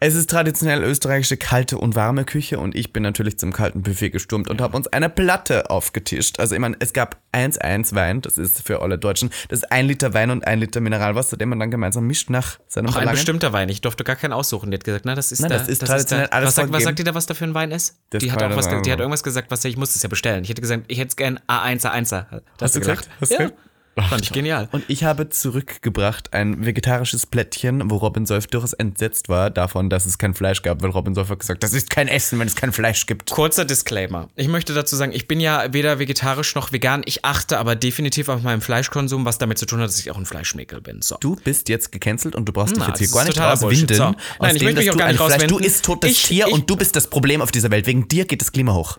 Es ist traditionell österreichische kalte und warme Küche und ich bin natürlich zum kalten Buffet gestürmt und habe uns eine Platte aufgetischt. Also ich meine, es gab 1-1 Wein, das ist für alle Deutschen, das ist ein Liter Wein und ein Liter Mineralwasser, den man dann gemeinsam mischt nach seinem Auch ein Verlangen. bestimmter Wein. Ich durfte gar keinen aussuchen. Die hat gesagt, na, das ist Nein, der, das ist traditionell alles was, sagt, was sagt die da, was da für ein Wein ist? Das die hat auch was, die hat irgendwas gesagt, was ich muss es ja bestellen. Ich hätte gesagt, ich hätte es gern A1, A1er. Hast du gesagt? Hast du ja. Fand ich genial. Und ich habe zurückgebracht ein vegetarisches Plättchen, wo Robin Solf durchaus entsetzt war davon, dass es kein Fleisch gab, weil Robin Solf hat gesagt, das ist kein Essen, wenn es kein Fleisch gibt. Kurzer Disclaimer. Ich möchte dazu sagen, ich bin ja weder vegetarisch noch vegan. Ich achte aber definitiv auf meinen Fleischkonsum, was damit zu tun hat, dass ich auch ein Fleischmäkel bin. So. Du bist jetzt gecancelt und du brauchst dich Na, jetzt hier gar nicht rauswinden. So. Nein, ich dem, möchte mich auch du gar nicht Fleisch, Du rauswinden. isst totes Ich- Tier ich- und du bist das Problem auf dieser Welt. Wegen dir geht das Klima hoch.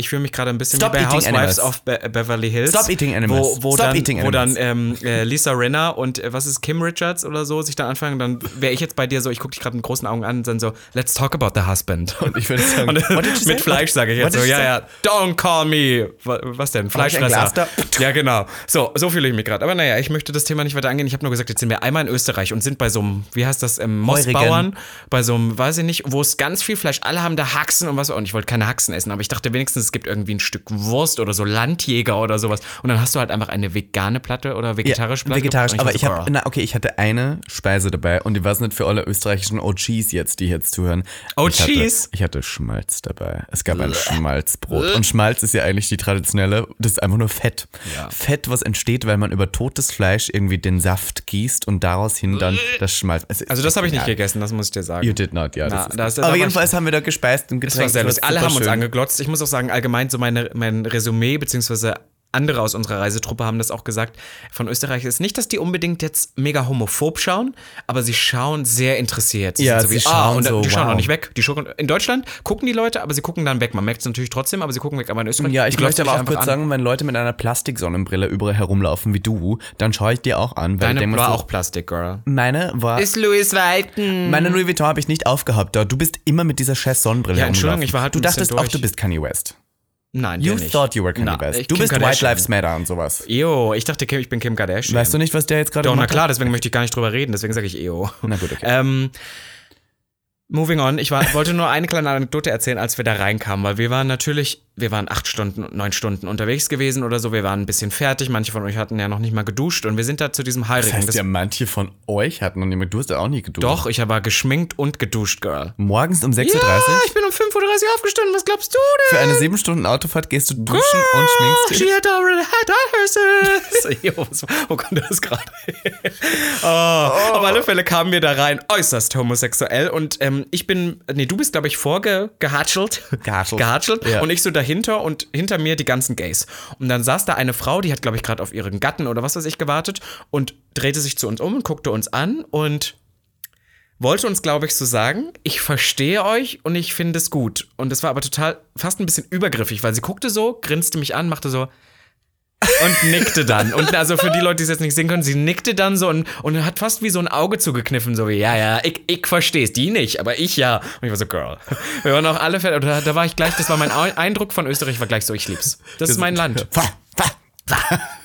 Ich fühle mich gerade ein bisschen Stop wie bei eating Housewives animals. of Be Beverly Hills. Stop eating animals. Wo, wo Stop dann, eating wo dann animals. ähm, äh, Lisa Renner und äh, was ist Kim Richards oder so sich dann anfangen, dann wäre ich jetzt bei dir so, ich gucke dich gerade mit großen Augen an und dann so, let's talk about the husband. Und ich würde sagen, und, you say? mit Fleisch sage ich jetzt so, ja, say? ja, don't call me. Wa- Was denn? Fleischfresser. Ja, genau. So, so fühle ich mich gerade. Aber naja, ich möchte das Thema nicht weiter angehen. Ich habe nur gesagt, jetzt sind wir einmal in Österreich und sind bei so einem, wie heißt das, ähm, Mossbauern, bei so einem, weiß ich nicht, wo es ganz viel Fleisch, alle haben da Haxen und was. Und ich wollte keine Haxen essen, aber ich dachte wenigstens, es gibt irgendwie ein Stück Wurst oder so Landjäger oder sowas. Und dann hast du halt einfach eine vegane Platte oder vegetarische Platte. Vegetarisch, Und aber war ich habe, na okay, ich hatte eine Speise dabei und die war es nicht für alle österreichischen OGs jetzt, die jetzt zuhören. Ich hatte, OGs? ich hatte Schmalz dabei. Es gab ein Schmalzbrot und Schmalz ist ja eigentlich die traditionelle, das ist einfach nur Fett. Ja. Fett, was entsteht, weil man über totes Fleisch irgendwie den Saft gießt und daraus hin dann das Schmalz. Es Also das habe ich nicht gegessen, das muss ich dir sagen. You did not, ja. Na, Das ist das- aber war jedenfalls haben wir da gespeist und Das war getränkt. sehr lustig. Alle haben uns angeglotzt. Ich muss auch sagen, allgemein so meine, mein Resümee, beziehungsweise andere aus unserer Reisetruppe haben das auch gesagt, von Österreich ist nicht, dass die unbedingt jetzt mega homophob schauen, aber sie schauen sehr interessiert. Ja, sind sie wie, ah, schauen und so, die schauen wow. auch nicht weg. Die schauen, in Deutschland gucken die Leute, aber sie gucken dann weg. Man merkt es natürlich trotzdem, aber sie gucken weg. Aber in Österreich, Ja, ich möchte aber auch kurz an. sagen, wenn Leute mit einer Plastiksonnenbrille überall herumlaufen wie du, dann schaue ich dir auch an. Weil Deine war so, auch Plastik, Girl. Meine war. Ist Louis Vuitton. Meine Louis Vuitton habe ich nicht aufgehabt. Du bist immer mit dieser scheiß Sonnenbrille Ja, Entschuldigung, ich war halt Du dachtest auch, du bist Kanye West. Nein, You nicht. thought you were Kanye Na, West. ich- Du Kim bist White Kardashian. Lives Matter und sowas. Eo, ich dachte, ich bin Kim Kardashian. Weißt du nicht, was der jetzt gerade Doch, na gemacht klar, deswegen möchte ich gar nicht drüber reden, deswegen sage ich EO. Na gut, okay. Ähm, moving on, ich war, wollte nur eine kleine Anekdote erzählen, als wir da reinkamen, weil wir waren natürlich wir waren acht Stunden, neun Stunden unterwegs gewesen oder so. Wir waren ein bisschen fertig. Manche von euch hatten ja noch nicht mal geduscht und wir sind da zu diesem Heiligen. Das heißt ja, manche von euch hatten noch nicht mehr, du hast ja auch nie geduscht. Doch, ich war geschminkt und geduscht, Girl. Morgens um 6.30 Uhr? Ja, ich bin um 5.30 Uhr aufgestanden. Was glaubst du denn? Für eine sieben Stunden Autofahrt gehst du duschen und schminkst dich? She had already had was- Wo kommt das gerade? oh, Auf alle Fälle kamen wir da rein, äußerst homosexuell. Und ähm, ich bin, nee, du bist, glaube ich, vorgehatschelt. Gehatschelt. Gehatschelt. Ja. Und ich so dahinter und hinter mir die ganzen Gays. Und dann saß da eine Frau, die hat, glaube ich, gerade auf ihren Gatten oder was weiß ich gewartet und drehte sich zu uns um und guckte uns an und wollte uns, glaube ich, so sagen, ich verstehe euch und ich finde es gut. Und das war aber total, fast ein bisschen übergriffig, weil sie guckte so, grinste mich an, machte so und nickte dann. Und also für die Leute, die es jetzt nicht sehen können, sie nickte dann so und, und hat fast wie so ein Auge zugekniffen, so wie, ja, ja, ich, ich verstehe es, die nicht, aber ich ja. Und ich war so, Girl. Wir waren auch alle, fer- da, da war ich gleich, das war mein Eindruck von Österreich, war gleich so, ich lieb's. Das ist mein Land.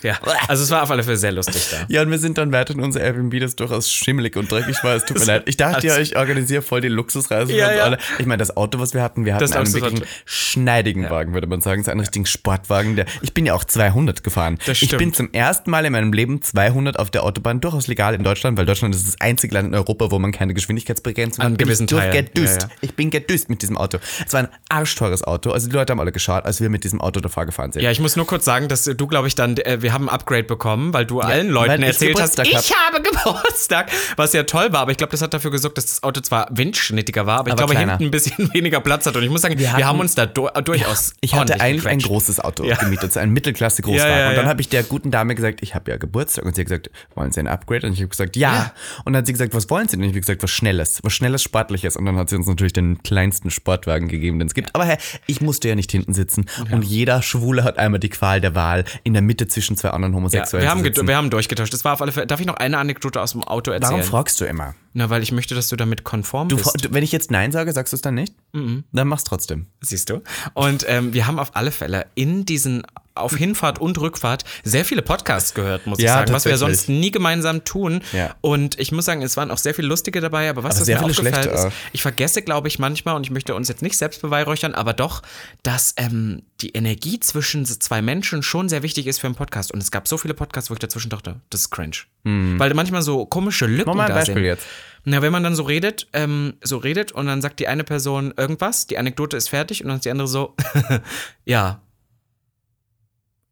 Ja. Also es war auf alle Fälle sehr lustig da. Ja, und wir sind dann weiter in unser Airbnb, das durchaus schimmelig und dreckig war. Es tut mir leid. Ich dachte ja, ich organisiere voll die Luxusreise für Ja, uns ja. alle. Ich meine, das Auto, was wir hatten, wir hatten Das einen wirklich schneidigen Wagen, würde man sagen. So einen richtigen Sportwagen. Der, ich bin ja auch 200 gefahren. Das ich bin zum ersten Mal in meinem Leben 200 auf der Autobahn, durchaus legal in Deutschland, weil Deutschland ist das einzige Land in Europa, wo man keine Geschwindigkeitsbegrenzung An hat. Bin gewissen ich Teilen. Ja, ja. Ich bin gedüst mit diesem Auto. Es war ein arschteures Auto. Also die Leute haben alle geschaut, als wir mit diesem Auto davor gefahren sind. Ja, ich muss nur kurz sagen, dass du, glaube ich, dann, äh, wir haben ein Upgrade bekommen, weil du allen Leuten ich erzählt hast, ich habe Geburtstag, was ja toll war, aber ich glaube, das hat dafür gesorgt, dass das Auto zwar windschnittiger war, aber, ich Aber glaube, kleiner. hinten ein bisschen weniger Platz hat. Und ich muss sagen, wir, hatten- haben uns da du durchaus Ich hatte eigentlich ein großes Auto Ja. gemietet, so ein Mittelklasse-Großwagen. Ja, ja, und dann ja. habe ich der guten Dame gesagt, ich habe ja Geburtstag. Und sie hat gesagt, wollen Sie ein Upgrade? Und ich habe gesagt, ja. Ja. Und dann hat sie gesagt, was wollen Sie denn? Und ich habe gesagt, was Schnelles, was Schnelles, Sportliches. Und dann hat sie uns natürlich den kleinsten Sportwagen gegeben, den es gibt. Aber hey, ich musste ja nicht hinten sitzen. Und jeder Schwule hat einmal die Qual der Wahl, in der Mitte zwischen zwei anderen Ja, Homosexuellen wir, haben sitzen. wir haben durchgetauscht. Das war auf alle Fälle. Darf ich noch eine Anekdote aus dem Auto erzählen? Warum fragst du immer? Na, weil ich möchte, dass du damit konform Du, bist. du, wenn ich jetzt Nein sage, sagst du es dann nicht? Dann mach's trotzdem. Siehst du? Und ähm, wir haben auf alle Fälle in diesen auf Hinfahrt und Rückfahrt sehr viele Podcasts gehört, muss ich Ja, sagen, was wir sonst nie gemeinsam tun. Ja. Und ich muss sagen, es waren auch sehr viele lustige dabei, aber was Aber mir aufgefallen ist, auch. ich vergesse, glaube ich, manchmal, und ich möchte uns jetzt nicht selbst beweihräuchern, aber doch, dass ähm, die Energie zwischen zwei Menschen schon sehr wichtig ist für einen Podcast. Und es gab so viele Podcasts, wo ich dazwischen dachte, das ist cringe. Weil manchmal so komische Lücken Mach mal ein da Beispiel sind. jetzt. Na, wenn man dann so redet, ähm, so redet und dann sagt die eine Person irgendwas, die Anekdote ist fertig und dann ist die andere so, ja.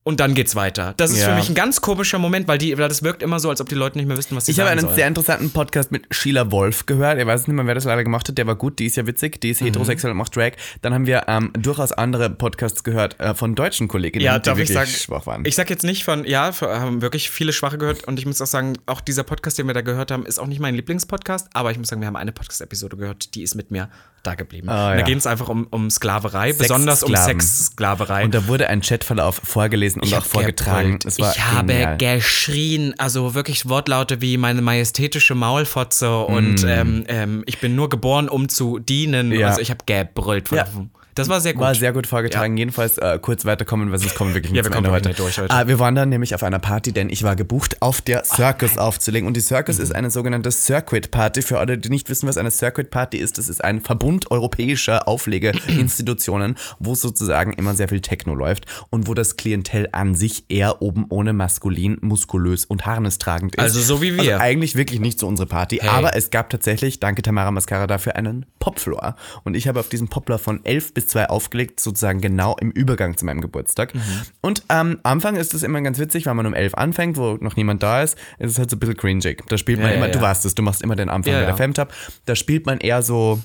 Und dann geht's weiter. Das ist Ja. für mich ein ganz komischer Moment, weil, die, weil das wirkt immer so, als ob die Leute nicht mehr wissen, was sie Ich habe sagen einen sollen. sehr interessanten Podcast mit Sheila Wolf gehört. Ich weiß nicht mehr, wer das leider gemacht hat. Der war gut. Die ist ja witzig. Die ist Mhm. heterosexuell und macht Drag. Dann haben wir ähm, durchaus andere Podcasts gehört äh, von deutschen Kolleginnen, ja, die darf ich wirklich sagen, schwach waren. ich sag jetzt nicht von, ja, haben wirklich viele Schwache gehört und ich muss auch sagen, auch dieser Podcast, den wir da gehört haben, ist auch nicht mein Lieblingspodcast, aber ich muss sagen, wir haben eine Podcast-Episode gehört, die ist mit mir da geblieben. Da ja. ging es einfach um, um Sklaverei, besonders um. Sexsklaverei. und da wurde ein Chatverlauf vorgelesen und Ich auch vorgetragen. ich habe genial. geschrien, also wirklich Wortlaute wie meine majestätische Maulfotze und ähm, ähm, ich bin nur geboren, um zu dienen. Mm. Ja. Also ich habe gebrüllt. Ja. Das war sehr gut. War sehr gut vorgetragen. Jedenfalls äh, kurz weiterkommen, weil sonst kommen wir wirklich Ja, nicht wir zum kommen wirklich nicht durch heute. Ah, wir waren dann nämlich auf einer Party, denn ich war gebucht, auf der Circus aufzulegen. Und die Circus Mhm. ist eine sogenannte Circuit Party. Für alle, die nicht wissen, was eine Circuit Party ist, das ist ein Verbund europäischer Auflegeinstitutionen, wo sozusagen immer sehr viel Techno läuft und wo das Klientel an sich eher oben ohne maskulin, muskulös und harnestragend ist. Also so wie wir. Also eigentlich wirklich nicht so unsere Party, aber es gab tatsächlich, danke Tamara Mascara dafür, einen Popfloor. Und ich habe auf diesem Popfloor von 11 bis 2 aufgelegt, sozusagen genau im Übergang zu meinem Geburtstag. Und am Anfang ist es immer ganz witzig, weil man um 11 anfängt, wo noch niemand da ist, ist es halt so ein bisschen cringig. Da spielt man Ja, ja, immer, du ja. weißt es, du machst immer den Anfang bei der ja. Femtap, da spielt man eher so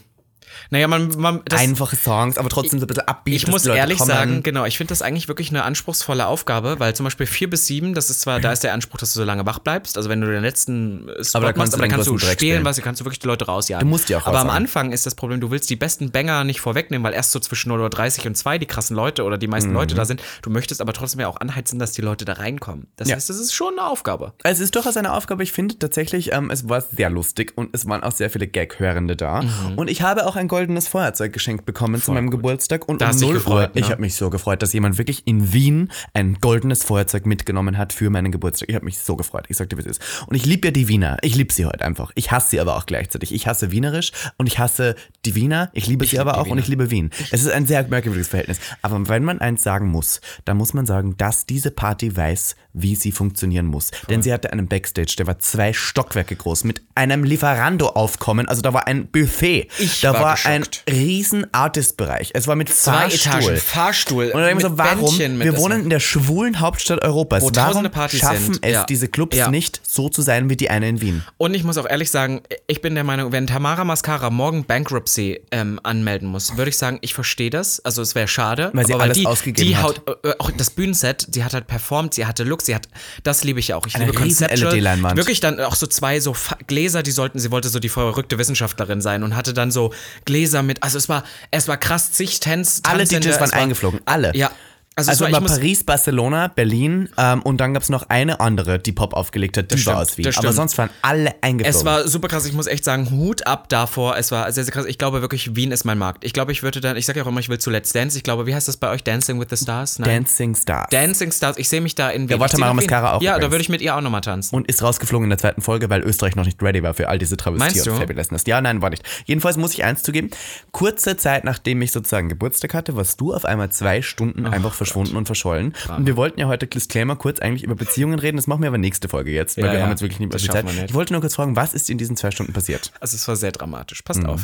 naja, man, man das, einfache Songs, aber trotzdem so ein bisschen upbeat. Ich muss ehrlich kommen. sagen, genau, ich finde das eigentlich wirklich eine anspruchsvolle Aufgabe, weil zum Beispiel vier bis sieben, das ist zwar, da ist der Anspruch, dass du so lange wach bleibst, also wenn du den letzten Spot Aber da kannst machst, du aber dann kannst du Dreck spielen, was, du kannst du wirklich die Leute rausjagen. Du musst die auch Aber am. Anfang ist das Problem, du willst die besten Banger nicht vorwegnehmen, weil erst so zwischen 0.30 Uhr und 2 die krassen Leute oder die Mhm. meisten Leute da sind. Du möchtest aber trotzdem ja auch anheizen, dass die Leute da reinkommen. Das Ja. heißt, das ist schon eine Aufgabe. Es ist durchaus eine Aufgabe. Ich finde tatsächlich, ähm, es war sehr lustig und es waren auch sehr viele Gag-Hörende da. Und ich habe auch ein goldenes Feuerzeug geschenkt bekommen zu meinem gut. Geburtstag und Da um hast dich 0 gefreut, Uhr, ich ne? habe mich so gefreut, dass jemand wirklich in Wien ein goldenes Feuerzeug mitgenommen hat für meinen Geburtstag. Ich habe mich so gefreut. Ich sagte, wie es ist. Und ich liebe ja die Wiener. Ich liebe sie heute einfach. Ich hasse sie aber auch gleichzeitig. Ich hasse Wienerisch und ich hasse die Wiener. Ich liebe sie aber die auch und Wiener. ich liebe Wien. Es ist ein sehr merkwürdiges Verhältnis. Aber wenn man eins sagen muss, dann muss man sagen, dass diese Party weiß, wie sie funktionieren muss. Denn sie hatte einen Backstage, der war zwei Stockwerke groß, mit einem Lieferando-Aufkommen. Also da war ein Buffet. Ich da war war, ein riesen Artist-Bereich. Es war mit Zwei Fahrstuhl. Etagen, Fahrstuhl. Und dann mit so, warum? Bändchen Wir wohnen in der schwulen Hauptstadt Europas. Wo warum Partys schaffen sind. es Ja. diese Clubs Ja. nicht so zu sein wie die eine in Wien? Und ich muss auch ehrlich sagen, ich bin der Meinung, wenn Tamara Mascara morgen Bankruptcy ähm, anmelden muss, würde ich sagen, ich verstehe das. Also es wäre schade. Weil sie aber alles die, ausgegeben die hat. haut, äh, auch das Bühnenset, sie hat halt performt, sie hatte Look, sie hat, das liebe ich ja auch. Ich Eine liebe Conceptual. LED-Leinwand. Wirklich dann auch so zwei so Gläser, die sollten, sie wollte so die verrückte Wissenschaftlerin sein und hatte dann so Gläser mit, also es war, es war krass, zig Tanz, Alle DJs waren eingeflogen. Alle. Ja. Also, Also war war, Paris, Barcelona, Berlin ähm, und dann gab es noch eine andere, die Pop aufgelegt hat, die war stimmt, aus Wien. Aber sonst waren alle eingeflogen. Es war super krass. Ich muss echt sagen, Hut ab davor. Es war sehr, sehr krass. Ich glaube wirklich, Wien ist mein Markt. Ich glaube, ich würde dann, ich sage ja auch immer, ich will zu Let's Dance. Ich glaube, wie heißt das bei euch? Dancing with the Stars? Nein. Dancing Stars. Dancing Stars. Ich sehe mich da in Wien. war Tamara nach Wien. Mascara auch Ja, da übrigens. würde ich mit ihr auch nochmal tanzen. und ist rausgeflogen in der zweiten Folge, weil Österreich noch nicht ready war für all diese Travestie und? Fabulousness. Ja, nein, war nicht. Jedenfalls muss ich eins zugeben, kurze Zeit nachdem ich sozusagen Geburtstag hatte, warst du auf einmal zwei Stunden Oh einfach verschwunden und verschollen. Und wir wollten ja heute, Disclaimer, kurz eigentlich über Beziehungen reden. Das machen wir aber nächste Folge jetzt, weil Ja, wir ja. haben jetzt wirklich nicht mehr viel Zeit. wir. Ich wollte nur kurz fragen, was ist in diesen zwei Stunden passiert? Also es war sehr dramatisch. Passt Mhm. auf.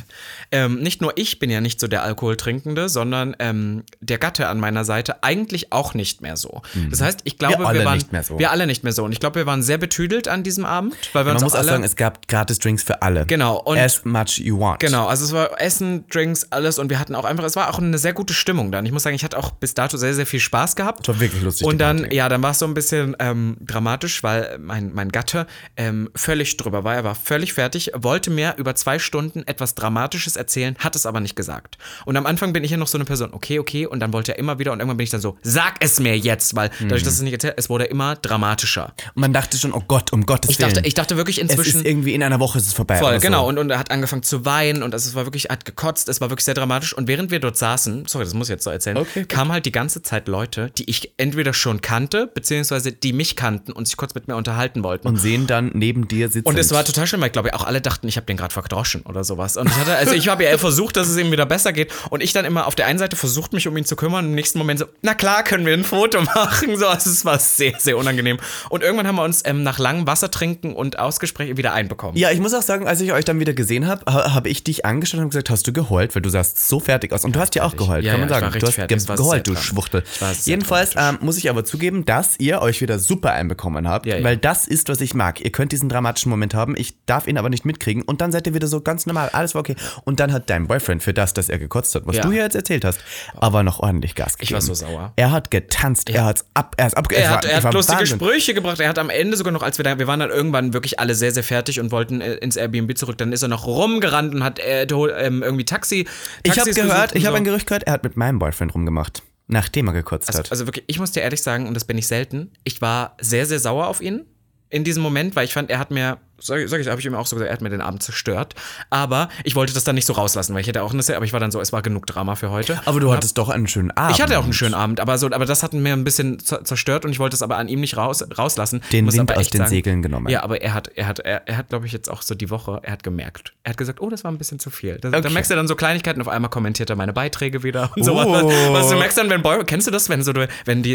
Ähm, nicht nur ich bin ja nicht so der Alkoholtrinkende, sondern ähm, der Gatte an meiner Seite eigentlich auch nicht mehr so. Das heißt, ich glaube, wir, Mhm. alle waren nicht mehr so. wir alle nicht mehr so. Und ich glaube, wir waren sehr betüdelt an diesem Abend, weil wir Man uns muss auch alle sagen, es gab gratis Drinks für alle. Genau, und- As much you want. Genau, also es war Essen, Drinks, alles und wir hatten auch einfach, es war auch eine sehr gute Stimmung dann. Ich muss sagen, ich hatte auch bis dato sehr, sehr viel Spaß gehabt. Es war wirklich lustig, Und dann, ja, dann war es so ein bisschen ähm, dramatisch, weil mein, mein Gatte ähm, völlig drüber war. Er war völlig fertig, wollte mir über zwei Stunden etwas Dramatisches erzählen, hat es aber nicht gesagt. Und am Anfang bin ich ja noch so eine Person, okay, okay, und dann wollte er immer wieder und irgendwann bin ich dann so, sag es mir jetzt, weil dadurch, Mhm. dass es nicht erzählt, es wurde immer dramatischer. Und man dachte schon, oh Gott, um Gottes Ich dachte, Willen. ich dachte wirklich es inzwischen. ist irgendwie in einer Woche ist es vorbei. Voll, oder so. genau. Und, und er hat angefangen zu weinen und es war wirklich, er hat gekotzt, es war wirklich sehr dramatisch. Und während wir dort saßen, sorry, das muss ich jetzt so erzählen, Okay, kamen halt die ganze Zeit Leute, die ich entweder schon kannte, beziehungsweise die mich kannten und sich kurz mit mir unterhalten wollten. Und sehen dann neben dir sitzen. Und es war total schön, weil ich glaube, auch alle dachten, ich habe den gerade verdroschen oder sowas. Und ich hatte, also ich habe ja versucht, dass es ihm wieder besser geht. Und ich dann immer auf der einen Seite versucht, mich um ihn zu kümmern und im nächsten Moment so, na klar, können wir ein Foto machen. So, also es war sehr, sehr unangenehm. Und irgendwann haben wir uns ähm, nach langem Wasser trinken und Ausgespräch wieder einbekommen. Ja, ich muss auch sagen, als ich euch dann wieder gesehen habe, ha, habe ich dich angeschaut und gesagt, hast du geheult, weil du sahst so fertig aus. Und du hast ja auch geheult, Ja, kann ja, man war sagen. Du hast fertig. Geheult, du Schwuchtel. Ich Jedenfalls ähm, muss ich aber zugeben, dass ihr euch wieder super einbekommen habt, Ja, ja. weil das ist, was ich mag. Ihr könnt diesen dramatischen Moment haben, ich darf ihn aber nicht mitkriegen und dann seid ihr wieder so ganz normal, alles war okay. Und dann hat dein Boyfriend für das, dass er gekotzt hat, was Ja. du hier jetzt erzählt hast, aber noch ordentlich Gas gegeben. war so sauer. Er hat getanzt, er hat's ab, er ab, Er es hat, war- er hat lustige Wahnsinn. Sprüche gebracht. Er hat am Ende sogar noch, als wir da, wir waren dann irgendwann wirklich alle sehr, sehr fertig und wollten äh, ins Airbnb zurück. Dann ist er noch rumgerannt und hat äh, ähm, irgendwie Taxi. Ich habe Taxis gehört, ich und habe so. ein Gerücht gehört, er hat mit meinem Boyfriend rumgemacht, nachdem er gekotzt hat. Also wirklich, ich muss dir ehrlich sagen, und das bin ich selten, ich war sehr, sehr sauer auf ihn in diesem Moment, weil ich fand, er hat mir, sag, sag ich, habe ich ihm auch so gesagt, er hat mir den Abend zerstört. Aber ich wollte das dann nicht so rauslassen, weil ich hätte auch eine, aber ich war dann so, es war genug Drama für heute. aber du hattest doch einen schönen Abend. Ich hatte auch einen schönen Abend, aber so, aber das hat mir ein bisschen zer- zerstört und ich wollte es aber an ihm nicht raus, rauslassen. Den Wind aus den Segeln genommen. Ja, aber er hat, er hat, er, er hat, glaube ich, jetzt auch so die Woche, er hat gemerkt. Er hat gesagt, oh, das war ein bisschen zu viel. Da, Okay. da merkst du dann so Kleinigkeiten, auf einmal kommentiert er meine Beiträge wieder und sowas. Oh. Was du merkst dann, wenn Boy, kennst du das, wenn so, du- wenn die,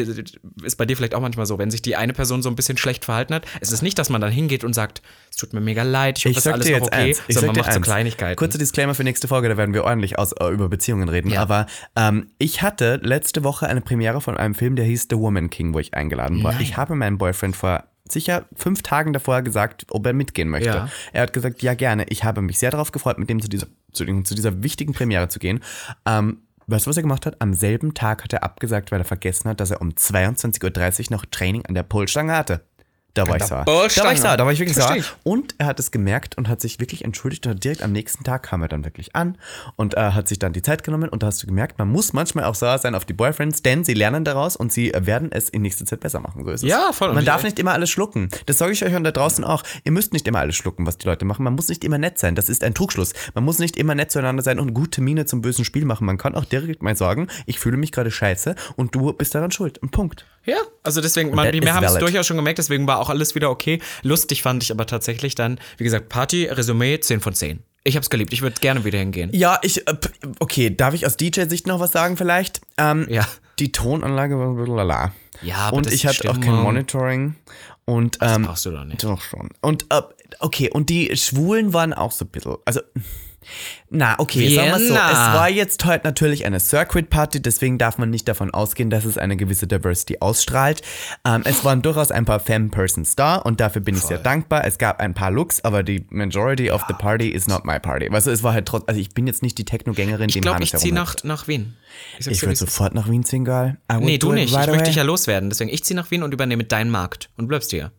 ist bei dir vielleicht auch manchmal so, wenn sich die eine Person so ein bisschen schlecht verhalten hat, es ist nicht, dass man dann hingeht und sagt, tut mir mega leid, ich hoffe, Ich das ist alles dir noch jetzt okay, eins. Ich sag man macht so eins. Kleinigkeiten. Kurzer Disclaimer für nächste Folge, da werden wir ordentlich aus, äh, über Beziehungen reden. Ja. Aber ähm, ich hatte letzte Woche eine Premiere von einem Film, der hieß The Woman King, wo ich eingeladen war. Ich habe meinem Boyfriend vor sicher fünf Tagen davor gesagt, ob er mitgehen möchte. Ja. Er hat gesagt, ja gerne. Ich habe mich sehr darauf gefreut, mit dem zu dieser, zu, zu dieser wichtigen Premiere zu gehen. Ähm, Weißt du, was er gemacht hat? Am selben Tag hat er abgesagt, weil er vergessen hat, dass er um 22.30 Uhr noch Training an der Polstange hatte. Da war ich sauer. Da war ich sauer, da war ich wirklich sauer. Und er hat es gemerkt und hat sich wirklich entschuldigt und direkt am nächsten Tag kam er dann wirklich an und äh, hat sich dann die Zeit genommen und da hast du gemerkt, man muss manchmal auch sauer sein auf die Boyfriends, denn sie lernen daraus und sie werden es in nächster Zeit besser machen. So ist es. Ja, voll. Und Man darf nicht immer alles schlucken. Das sage ich euch und da draußen auch. Ihr müsst nicht immer alles schlucken, was die Leute machen. Man muss nicht immer nett sein. Das ist ein Trugschluss. Man muss nicht immer nett zueinander sein und gute Miene zum bösen Spiel machen. Man kann auch direkt mal sagen, ich fühle mich gerade scheiße und du bist daran schuld. Ein Punkt. Ja, also deswegen, man, is haben es durchaus schon gemerkt, deswegen war auch alles wieder okay. Lustig fand ich aber tatsächlich dann, wie gesagt, Party, Resümee 10 von 10. Ich hab's geliebt, ich würde gerne wieder hingehen. Ja, ich, äh, okay, darf ich aus DJ-Sicht noch was sagen vielleicht? Ähm, Ja. Die Tonanlage war ein bisschen lala. Ja, aber Und das ich hatte auch kein Monitoring. Und, ähm, brauchst du doch nicht. Doch schon. Und, äh, okay, und die Schwulen waren auch so ein bisschen, also, na, okay, sagen wir so. Vienna. Es war jetzt heute natürlich eine Circuit-Party, deswegen darf man nicht davon ausgehen, dass es eine gewisse Diversity ausstrahlt. Ähm, es waren durchaus ein paar Femme-Persons da und dafür bin ich sehr dankbar. Es gab ein paar Looks, aber die Majority of the party is not my party. Also es war halt trotzdem, also ich bin jetzt nicht die Techno-Gängerin, die Ich glaube, ich ziehe nach, nach Wien. Ich dir, würde sofort nach Wien ziehen, geil. Nee, du nicht. right ich möchte dich ja loswerden. Deswegen, ich ziehe nach Wien und übernehme deinen Markt und bleibst hier.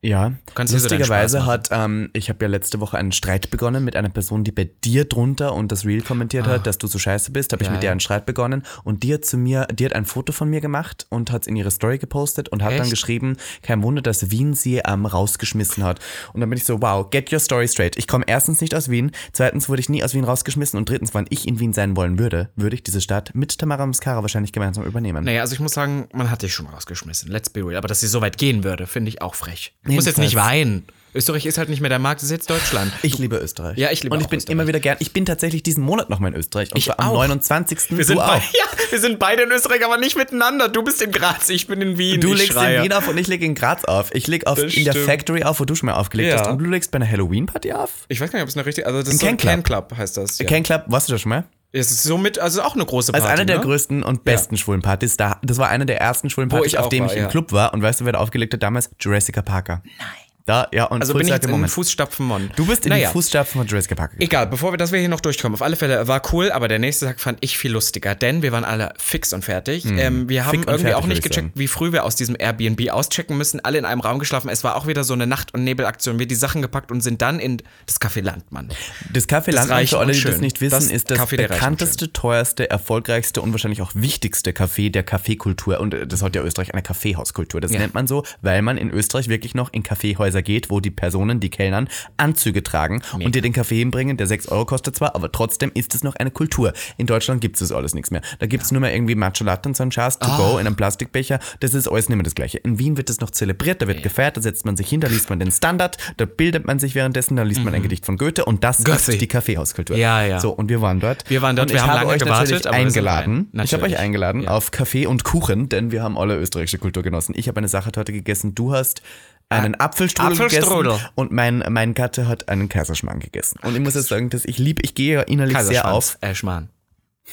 Ja, kannst lustigerweise hat, ähm, ich habe ja letzte Woche einen Streit begonnen mit einer Person, die bei dir drunter und das Reel kommentiert hat, dass du so scheiße bist, habe ich Ah. Ja, mit dir ja. einen Streit begonnen und die hat zu mir, die hat ein Foto von mir gemacht und hat es in ihre Story gepostet und hat dann Echt? geschrieben, kein Wunder, dass Wien sie ähm, rausgeschmissen hat. Und dann bin ich so, wow, get your story straight. Ich komme erstens nicht aus Wien, zweitens wurde ich nie aus Wien rausgeschmissen und drittens, wann ich in Wien sein wollen würde, würde ich diese Stadt mit Tamara Muscara wahrscheinlich gemeinsam übernehmen. Naja, also ich muss sagen, man hat dich schon rausgeschmissen. Let's be real. Aber dass sie so weit gehen würde, finde ich auch frech. Du musst jetzt nicht weinen. Österreich ist halt nicht mehr der Markt, das ist jetzt Deutschland. Ich liebe Österreich. Ja, ich liebe Und ich bin Österreich. immer wieder gern. Ich bin tatsächlich diesen Monat noch mal in Österreich. Und Ich zwar am auch. 29. Wir sind, auch. bei, ja, wir sind beide in Österreich, aber nicht miteinander. Du bist in Graz, ich bin in Wien. Du ich legst schreie. in Wien auf und ich leg in Graz auf. Ich leg auf Das in der. Factory auf, wo du schon mal aufgelegt Ja. hast. Und du legst bei einer Halloween-Party auf? Ich weiß gar nicht, ob es eine richtige. Also, das Ein ist so ein Can Can Club, heißt das. Ja. Ken Club, warst du da schon mal? Es ist somit, also auch eine große Als Party. eine der ne? größten und besten schwulen Partys. Da, das war eine der ersten schwulen Partys, auf dem war, ich im ja. Club war. Und weißt du, wer da aufgelegt hat damals? Jurassic Parker. Nein. Da, ja, und Also bin ich jetzt in den. Fußstapfen Mon. Du bist in naja. den Fußstapfen von Jurassic Parker. Egal, bevor wir, dass wir hier noch durchkommen. Auf alle Fälle war cool, aber der nächste Tag fand ich viel lustiger, denn wir waren alle fix und fertig. Ähm, wir haben und irgendwie fertig, auch nicht ich gecheckt, wie früh wir aus diesem Airbnb auschecken müssen. Alle in einem Raum geschlafen. Es war auch wieder so eine Nacht- und Nebelaktion. Wir die Sachen gepackt und sind dann in das Café Landmann. Das Café Landmann, für alle, die das nicht wissen, Das ist das bekannteste, teuerste, erfolgreichste und wahrscheinlich auch wichtigste Café der Kaffeekultur. Und äh, das hat ja Österreich eine Kaffeehauskultur. Das Ja. nennt man so, weil man in Österreich wirklich noch in Kaffeehäuser geht, wo die Personen, die Kellnern, Anzüge tragen und dir den Kaffee hinbringen, der 6 Euro kostet zwar, aber trotzdem ist es noch eine Kultur. In Deutschland gibt es das alles nichts mehr. Da gibt es nur mehr irgendwie Matcha Latte und so ein Scheiß to Ah. go in einem Plastikbecher. Das ist alles nicht mehr das Gleiche. In Wien wird das noch zelebriert, da wird gefeiert, da setzt man sich hin, da liest man den Standard, da bildet man sich währenddessen, da liest man ein Gedicht von Goethe und das Mhm. Goethe. ist die Kaffeehauskultur. Ja, ja. So, und wir waren dort. Wir waren dort, und wir ich haben habe lange euch gewartet, eingeladen. rein. Ich habe euch eingeladen auf Kaffee und Kuchen, denn wir haben alle österreichische Kultur genossen. Ich habe eine Sachertorte gegessen, du hast einen Apfelstrudel, Apfelstrudel. gegessen und mein, mein Gatte hat einen Kaiserschmarrn gegessen. Und ich muss jetzt sagen, dass ich liebe, ich gehe ja innerlich sehr auf. Äh, Schmarrn.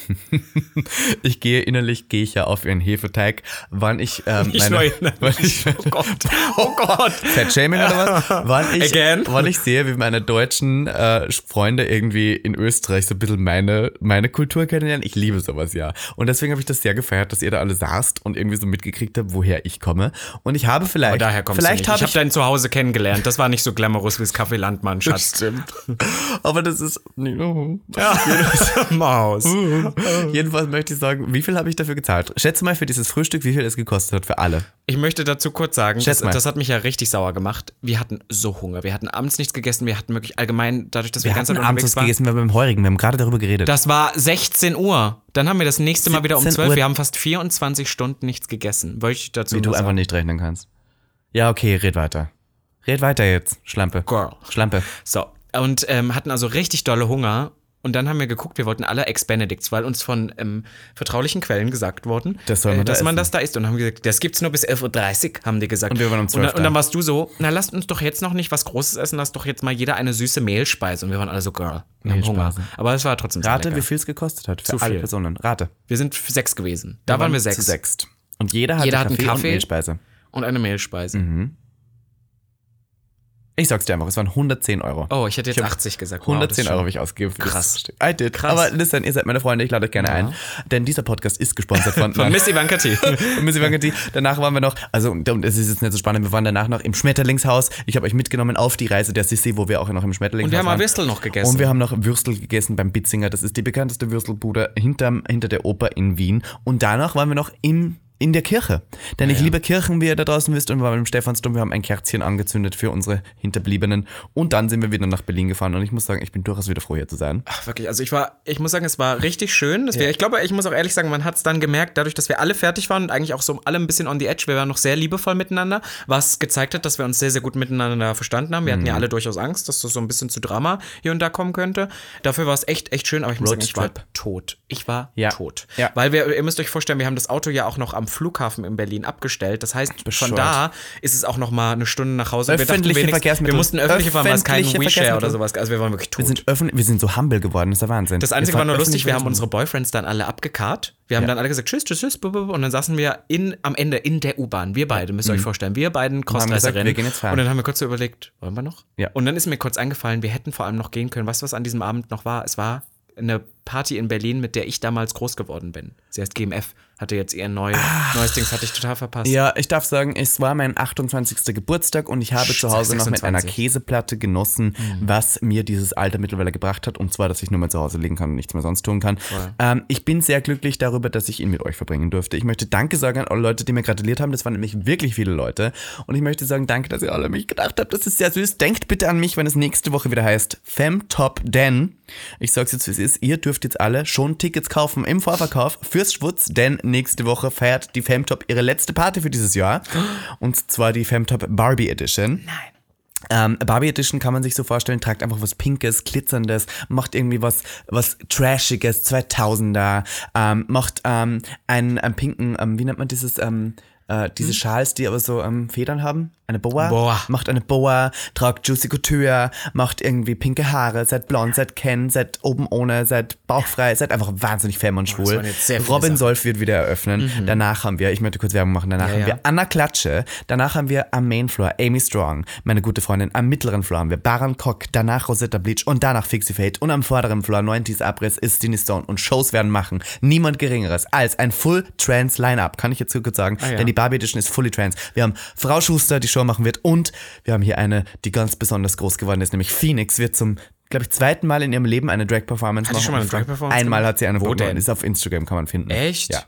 Ich gehe innerlich, gehe ich ja auf ihren Hefeteig, wann ich ähm, Ich meine, wann ich, Oh Gott, oh Gott. Fettshaming oder was? Wann ich, Again? wann ich sehe, wie meine deutschen äh, Freunde irgendwie in Österreich so ein bisschen meine, meine Kultur kennenlernen. Ich liebe sowas ja. Und deswegen habe ich das sehr gefeiert, dass ihr da alle saßt und irgendwie so mitgekriegt habt, woher ich komme. Und ich habe vielleicht, Und daher kommst vielleicht du nicht. habe Ich habe dein Zuhause kennengelernt. Das war nicht so glamourös wie das Café Landmann, Schatz. Stimmt. Aber das ist. Maus. Jedenfalls möchte ich sagen, wie viel habe ich dafür gezahlt? Schätze mal für dieses Frühstück, wie viel es gekostet hat für alle. Ich möchte dazu kurz sagen, das, das hat mich ja richtig sauer gemacht. Wir hatten so Hunger. Wir hatten abends nichts gegessen. Wir hatten wirklich allgemein, dadurch, dass wir, Wir die ganze hatten abends waren. gegessen, wir haben beim Heurigen, wir haben gerade darüber geredet. Das war 16 Uhr. Dann haben wir das nächste Mal wieder um 17 12. Uhr. Wir haben fast 24 Stunden nichts gegessen. Wollte ich dazu wie du nur einfach sagen. nicht rechnen kannst. Ja, okay, red weiter. Red weiter jetzt, Schlampe. Girl. Schlampe. So, und ähm, hatten also richtig dolle Hunger. Und dann haben wir geguckt, wir wollten alle Ex-Benedicts, weil uns von ähm, vertraulichen Quellen gesagt worden, Das man äh, da dass man essen. das da isst. Und haben wir gesagt, das gibt's nur bis 11.30 Uhr, haben die gesagt. Und wir waren um 12 und, dann, und dann da. warst du so, na lasst uns doch jetzt noch nicht was Großes essen, lass doch jetzt mal jeder eine süße Mehlspeise. Und wir waren alle so, Girl, wir haben Hunger. Aber es war trotzdem Rate, lecker. wie viel es gekostet hat für Zu alle viel. Personen. Rate. Wir sind sechs gewesen. Da waren wir Zu sechs. sechst. Und jeder hatte Jeder hat einen Kaffee, und Kaffee. Mehlspeise. Und eine Mehlspeise. Mhm. Ich sag's dir einfach, es waren 110 Euro. Oh, ich hätte jetzt hab 80 gesagt. Wow, 110 das ist Euro habe ich ausgegeben. Krass. I did. Krass. Aber listen, ihr seid meine Freunde, ich lade euch gerne ein. Denn dieser Podcast ist gesponsert von, Von Miss Ivanka T. Und Miss Ivanka T. Danach waren wir noch, also es ist jetzt nicht so spannend, wir waren danach noch im Schmetterlingshaus. Ich habe euch mitgenommen auf die Reise der Sissi, wo wir auch noch im Schmetterlingshaus Und wir haben waren. Würstel noch gegessen. Und wir haben noch Würstel gegessen beim Bitzinger. Das ist die bekannteste Würstelbude hinterm, hinter der Oper in Wien. Und danach waren wir noch im in der Kirche. Denn ich liebe Kirchen, wie ihr da draußen wisst. Und wir waren im Stephansdom, wir haben ein Kerzchen angezündet für unsere Hinterbliebenen. Und dann sind wir wieder nach Berlin gefahren. Und ich muss sagen, ich bin durchaus wieder froh, hier zu sein. Ach, wirklich, also ich war, ich muss sagen, es war richtig schön. Es wär, Ich glaube, ich muss auch ehrlich sagen, man hat es dann gemerkt, dadurch, dass wir alle fertig waren und eigentlich auch so alle ein bisschen on the edge, wir waren noch sehr liebevoll miteinander, was gezeigt hat, dass wir uns sehr, sehr gut miteinander verstanden haben. Wir hatten ja alle durchaus Angst, dass das so ein bisschen zu Drama hier und da kommen könnte. Dafür war es echt, echt schön, aber ich muss sagen, ich war Roadtrip. tot. Ich war Ja. tot. Ja. Weil wir, ihr müsst euch vorstellen, wir haben das Auto ja auch noch am Flughafen in Berlin abgestellt. Das heißt, Bescheuert. von da ist es auch noch mal eine Stunde nach Hause. wir Öffentliche wenigstens, Verkehrsmittel. wir mussten öffentliche fahren, weil es kein WeShare oder sowas Also wir waren wirklich tot. Wir sind, wir sind so humble geworden, das ist der Wahnsinn. Das Einzige Wir war nur fahren lustig, wir haben unsere Boyfriends dann alle abgekarrt. Wir haben Ja. dann alle gesagt, tschüss, tschüss, tschüss, und dann saßen wir in, am Ende in der U-Bahn. Wir beide, müsst ihr euch vorstellen. Wir beiden Mhm. gesagt, Crossdresserinnen. wir gehen jetzt fahren. Und dann haben wir kurz so überlegt, wollen wir noch? Ja. Und dann ist mir kurz eingefallen, wir hätten vor allem noch gehen können. Weißt du, was an diesem Abend noch war? Es war eine Party in Berlin, mit der ich damals groß geworden bin. Sie heißt GMF, hatte jetzt ihr neu, neues Ding, das hatte ich total verpasst. Ja, ich darf sagen, es war mein 28. Geburtstag und ich habe zu Hause noch mit einer 26. Käseplatte genossen, was mir dieses Alter mittlerweile gebracht hat. Und zwar, dass ich nur mehr zu Hause liegen kann und nichts mehr sonst tun kann. Ähm, ich bin sehr glücklich darüber, dass ich ihn mit euch verbringen durfte. Ich möchte Danke sagen an alle Leute, die mir gratuliert haben. Das waren nämlich wirklich viele Leute. Und ich möchte sagen, danke, dass ihr alle an mich gedacht habt. Das ist sehr süß. Denkt bitte an mich, wenn es nächste Woche wieder heißt Femtop Den. Ich sag's jetzt, wie es ist. Ihr dürft jetzt alle schon Tickets kaufen im Vorverkauf fürs Schwutz, denn nächste Woche feiert die Femtop ihre letzte Party für dieses Jahr. Und zwar die Femtop Barbie Edition. Nein. Ähm, Barbie Edition kann man sich so vorstellen, tragt einfach was Pinkes, Glitzerndes, macht irgendwie was, was Trashiges, 2000er, ähm, macht ähm, einen, einen pinken, ähm, wie nennt man dieses, ähm, äh, diese Schals, die aber so ähm, Federn haben? Eine Boa? Boa. Macht eine Boa, tragt Juicy Couture, macht irgendwie pinke Haare, seid blond, seid Ken, seid oben ohne, seid bauchfrei, seid einfach wahnsinnig femme und schwul. sehr viele Robin. Solf wird wieder eröffnen. Danach haben wir, ich möchte kurz Werbung machen, danach Ja, haben ja. wir Anna Klatsche, danach haben wir am Main Floor Amy Strong, meine gute Freundin. Am mittleren Floor haben wir Baran Kock, danach Rosetta Bleach und danach Fixie Fate. Und am vorderen Floor 90s Abriss ist Stini Stone. Und Shows werden machen niemand Geringeres als ein Full Trans Line-Up, kann ich jetzt kurz sagen. Ah, ja. Denn die Barbie Edition ist fully trans. Wir haben Frau Schuster, die Show machen wird. Und wir haben hier eine, die ganz besonders groß geworden ist, nämlich Phoenix wird zum glaube ich, zweiten Mal in ihrem Leben eine Drag-Performance Hat machen. die schon mal eine Drag-Performance Einmal gemacht? hat sie eine Wo denn? Ist auf Instagram, kann man finden. Echt? Ja.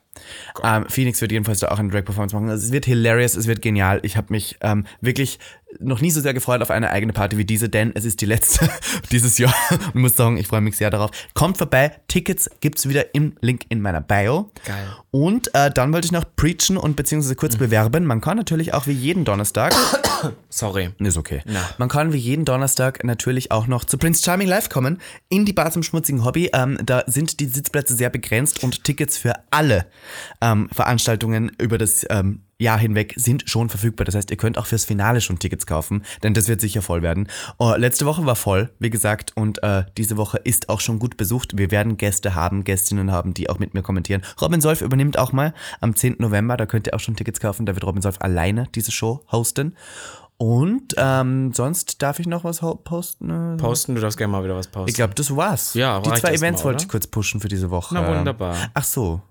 Ähm, Phoenix wird jedenfalls da auch eine Drag-Performance machen. Also es wird hilarious, es wird genial. Ich habe mich ähm, wirklich noch nie so sehr gefreut auf eine eigene Party wie diese, denn es ist die letzte dieses Jahr. Und muss sagen, ich freue mich sehr darauf. Kommt vorbei, Tickets gibt's wieder im Link in meiner Bio. Geil. Und äh, dann wollte ich noch preachen und beziehungsweise kurz Mhm. bewerben. Man kann natürlich auch wie jeden Donnerstag Sorry. ist okay. Man kann wie jeden Donnerstag natürlich auch noch zu Prince Charming Live kommen, in die Bar zum schmutzigen Hobby. Ähm, da sind die Sitzplätze sehr begrenzt und Tickets für alle ähm, Veranstaltungen über das ähm, Jahr hinweg sind schon verfügbar. Das heißt, ihr könnt auch fürs Finale schon Tickets kaufen, denn das wird sicher voll werden. Oh, letzte Woche war voll, wie gesagt, und äh, diese Woche ist auch schon gut besucht. Wir werden Gäste haben, Gästinnen haben, die auch mit mir kommentieren. Robin Solf übernimmt auch mal am 10. November, da könnt ihr auch schon Tickets kaufen. Da wird Robin Solf alleine diese Show hosten. Und ähm, sonst darf ich noch was posten? Posten, du darfst gerne mal wieder was posten. Ich glaube, das war's. Ja, Die zwei Events mal, wollte ich kurz pushen für diese Woche. Na, wunderbar. Ach so.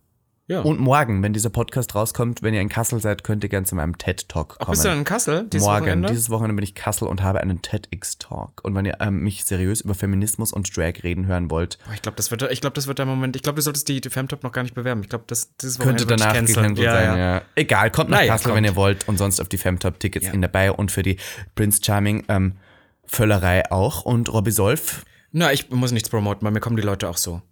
Ja. Und morgen, wenn dieser Podcast rauskommt, wenn ihr in Kassel seid, könnt ihr gerne zu meinem TED-Talk kommen. Bist du in Kassel dieses Morgen, Wochenende? dieses Wochenende bin ich Kassel und habe einen TEDx-Talk. Und wenn ihr ähm, mich seriös über Feminismus und Drag reden hören wollt, Boah, ich glaube, das wird, ich glaube, das wird der Moment. Ich glaube, du solltest die, Femtop noch gar nicht bewerben. Ich glaube, das dieses könnte Wochenende danach gecancelt ja, sein. Ja. Egal, kommt nach Naja, Kassel, kommt. wenn ihr wollt. Und sonst auf die Femtop-Tickets in dabei und für die Prince Charming ähm, Völlerei auch. Und Robbie Solf Na, ich muss nichts promoten, weil mir kommen die Leute auch so.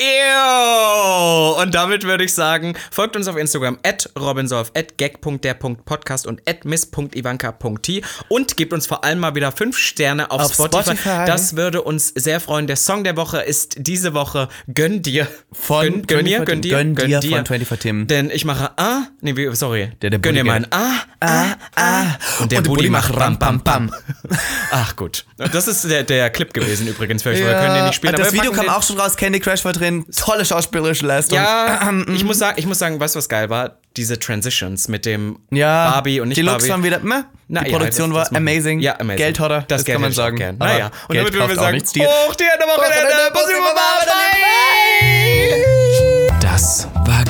Ew! Und damit würde ich sagen, folgt uns auf Instagram at robinsolf, at gag.der.podcast und at miss.ivanka.t und gebt uns vor allem mal wieder fünf Sterne auf, Auf Spotify. Spotify. Das würde uns sehr freuen. Der Song der Woche ist diese Woche Gönn dir. Von gönn, gönn mir, 24 gönn dir, Gönn dir von 24 Tim. Denn ich mache ah, nee, sorry. Der- der gönn dir mein ah, ah, ah. Und der, Und der Bulli Bulli macht bam, bam, bam. Ach gut. Das ist der, der Clip gewesen übrigens. Euch. Wir können den nicht spielen. das Video kam auch schon raus, Candy Crush war drin. Sängerin, tolle schauspielerische Leistung. Ja, ich muss sagen, ich muss sagen, weißt du, was geil war? Diese Transitions mit dem Ja, Barbie und nicht die Looks Barbie. waren wieder, meh. Na die ja, Produktion das- war das wir. amazing. Ja, amazing. Geld hat er, das, Geld kann man sagen. gern. Naja, und Geld damit würden wir sagen, hoch die Hände, Wochenende, Pussy Baba, Das war Gag. Der Podcast.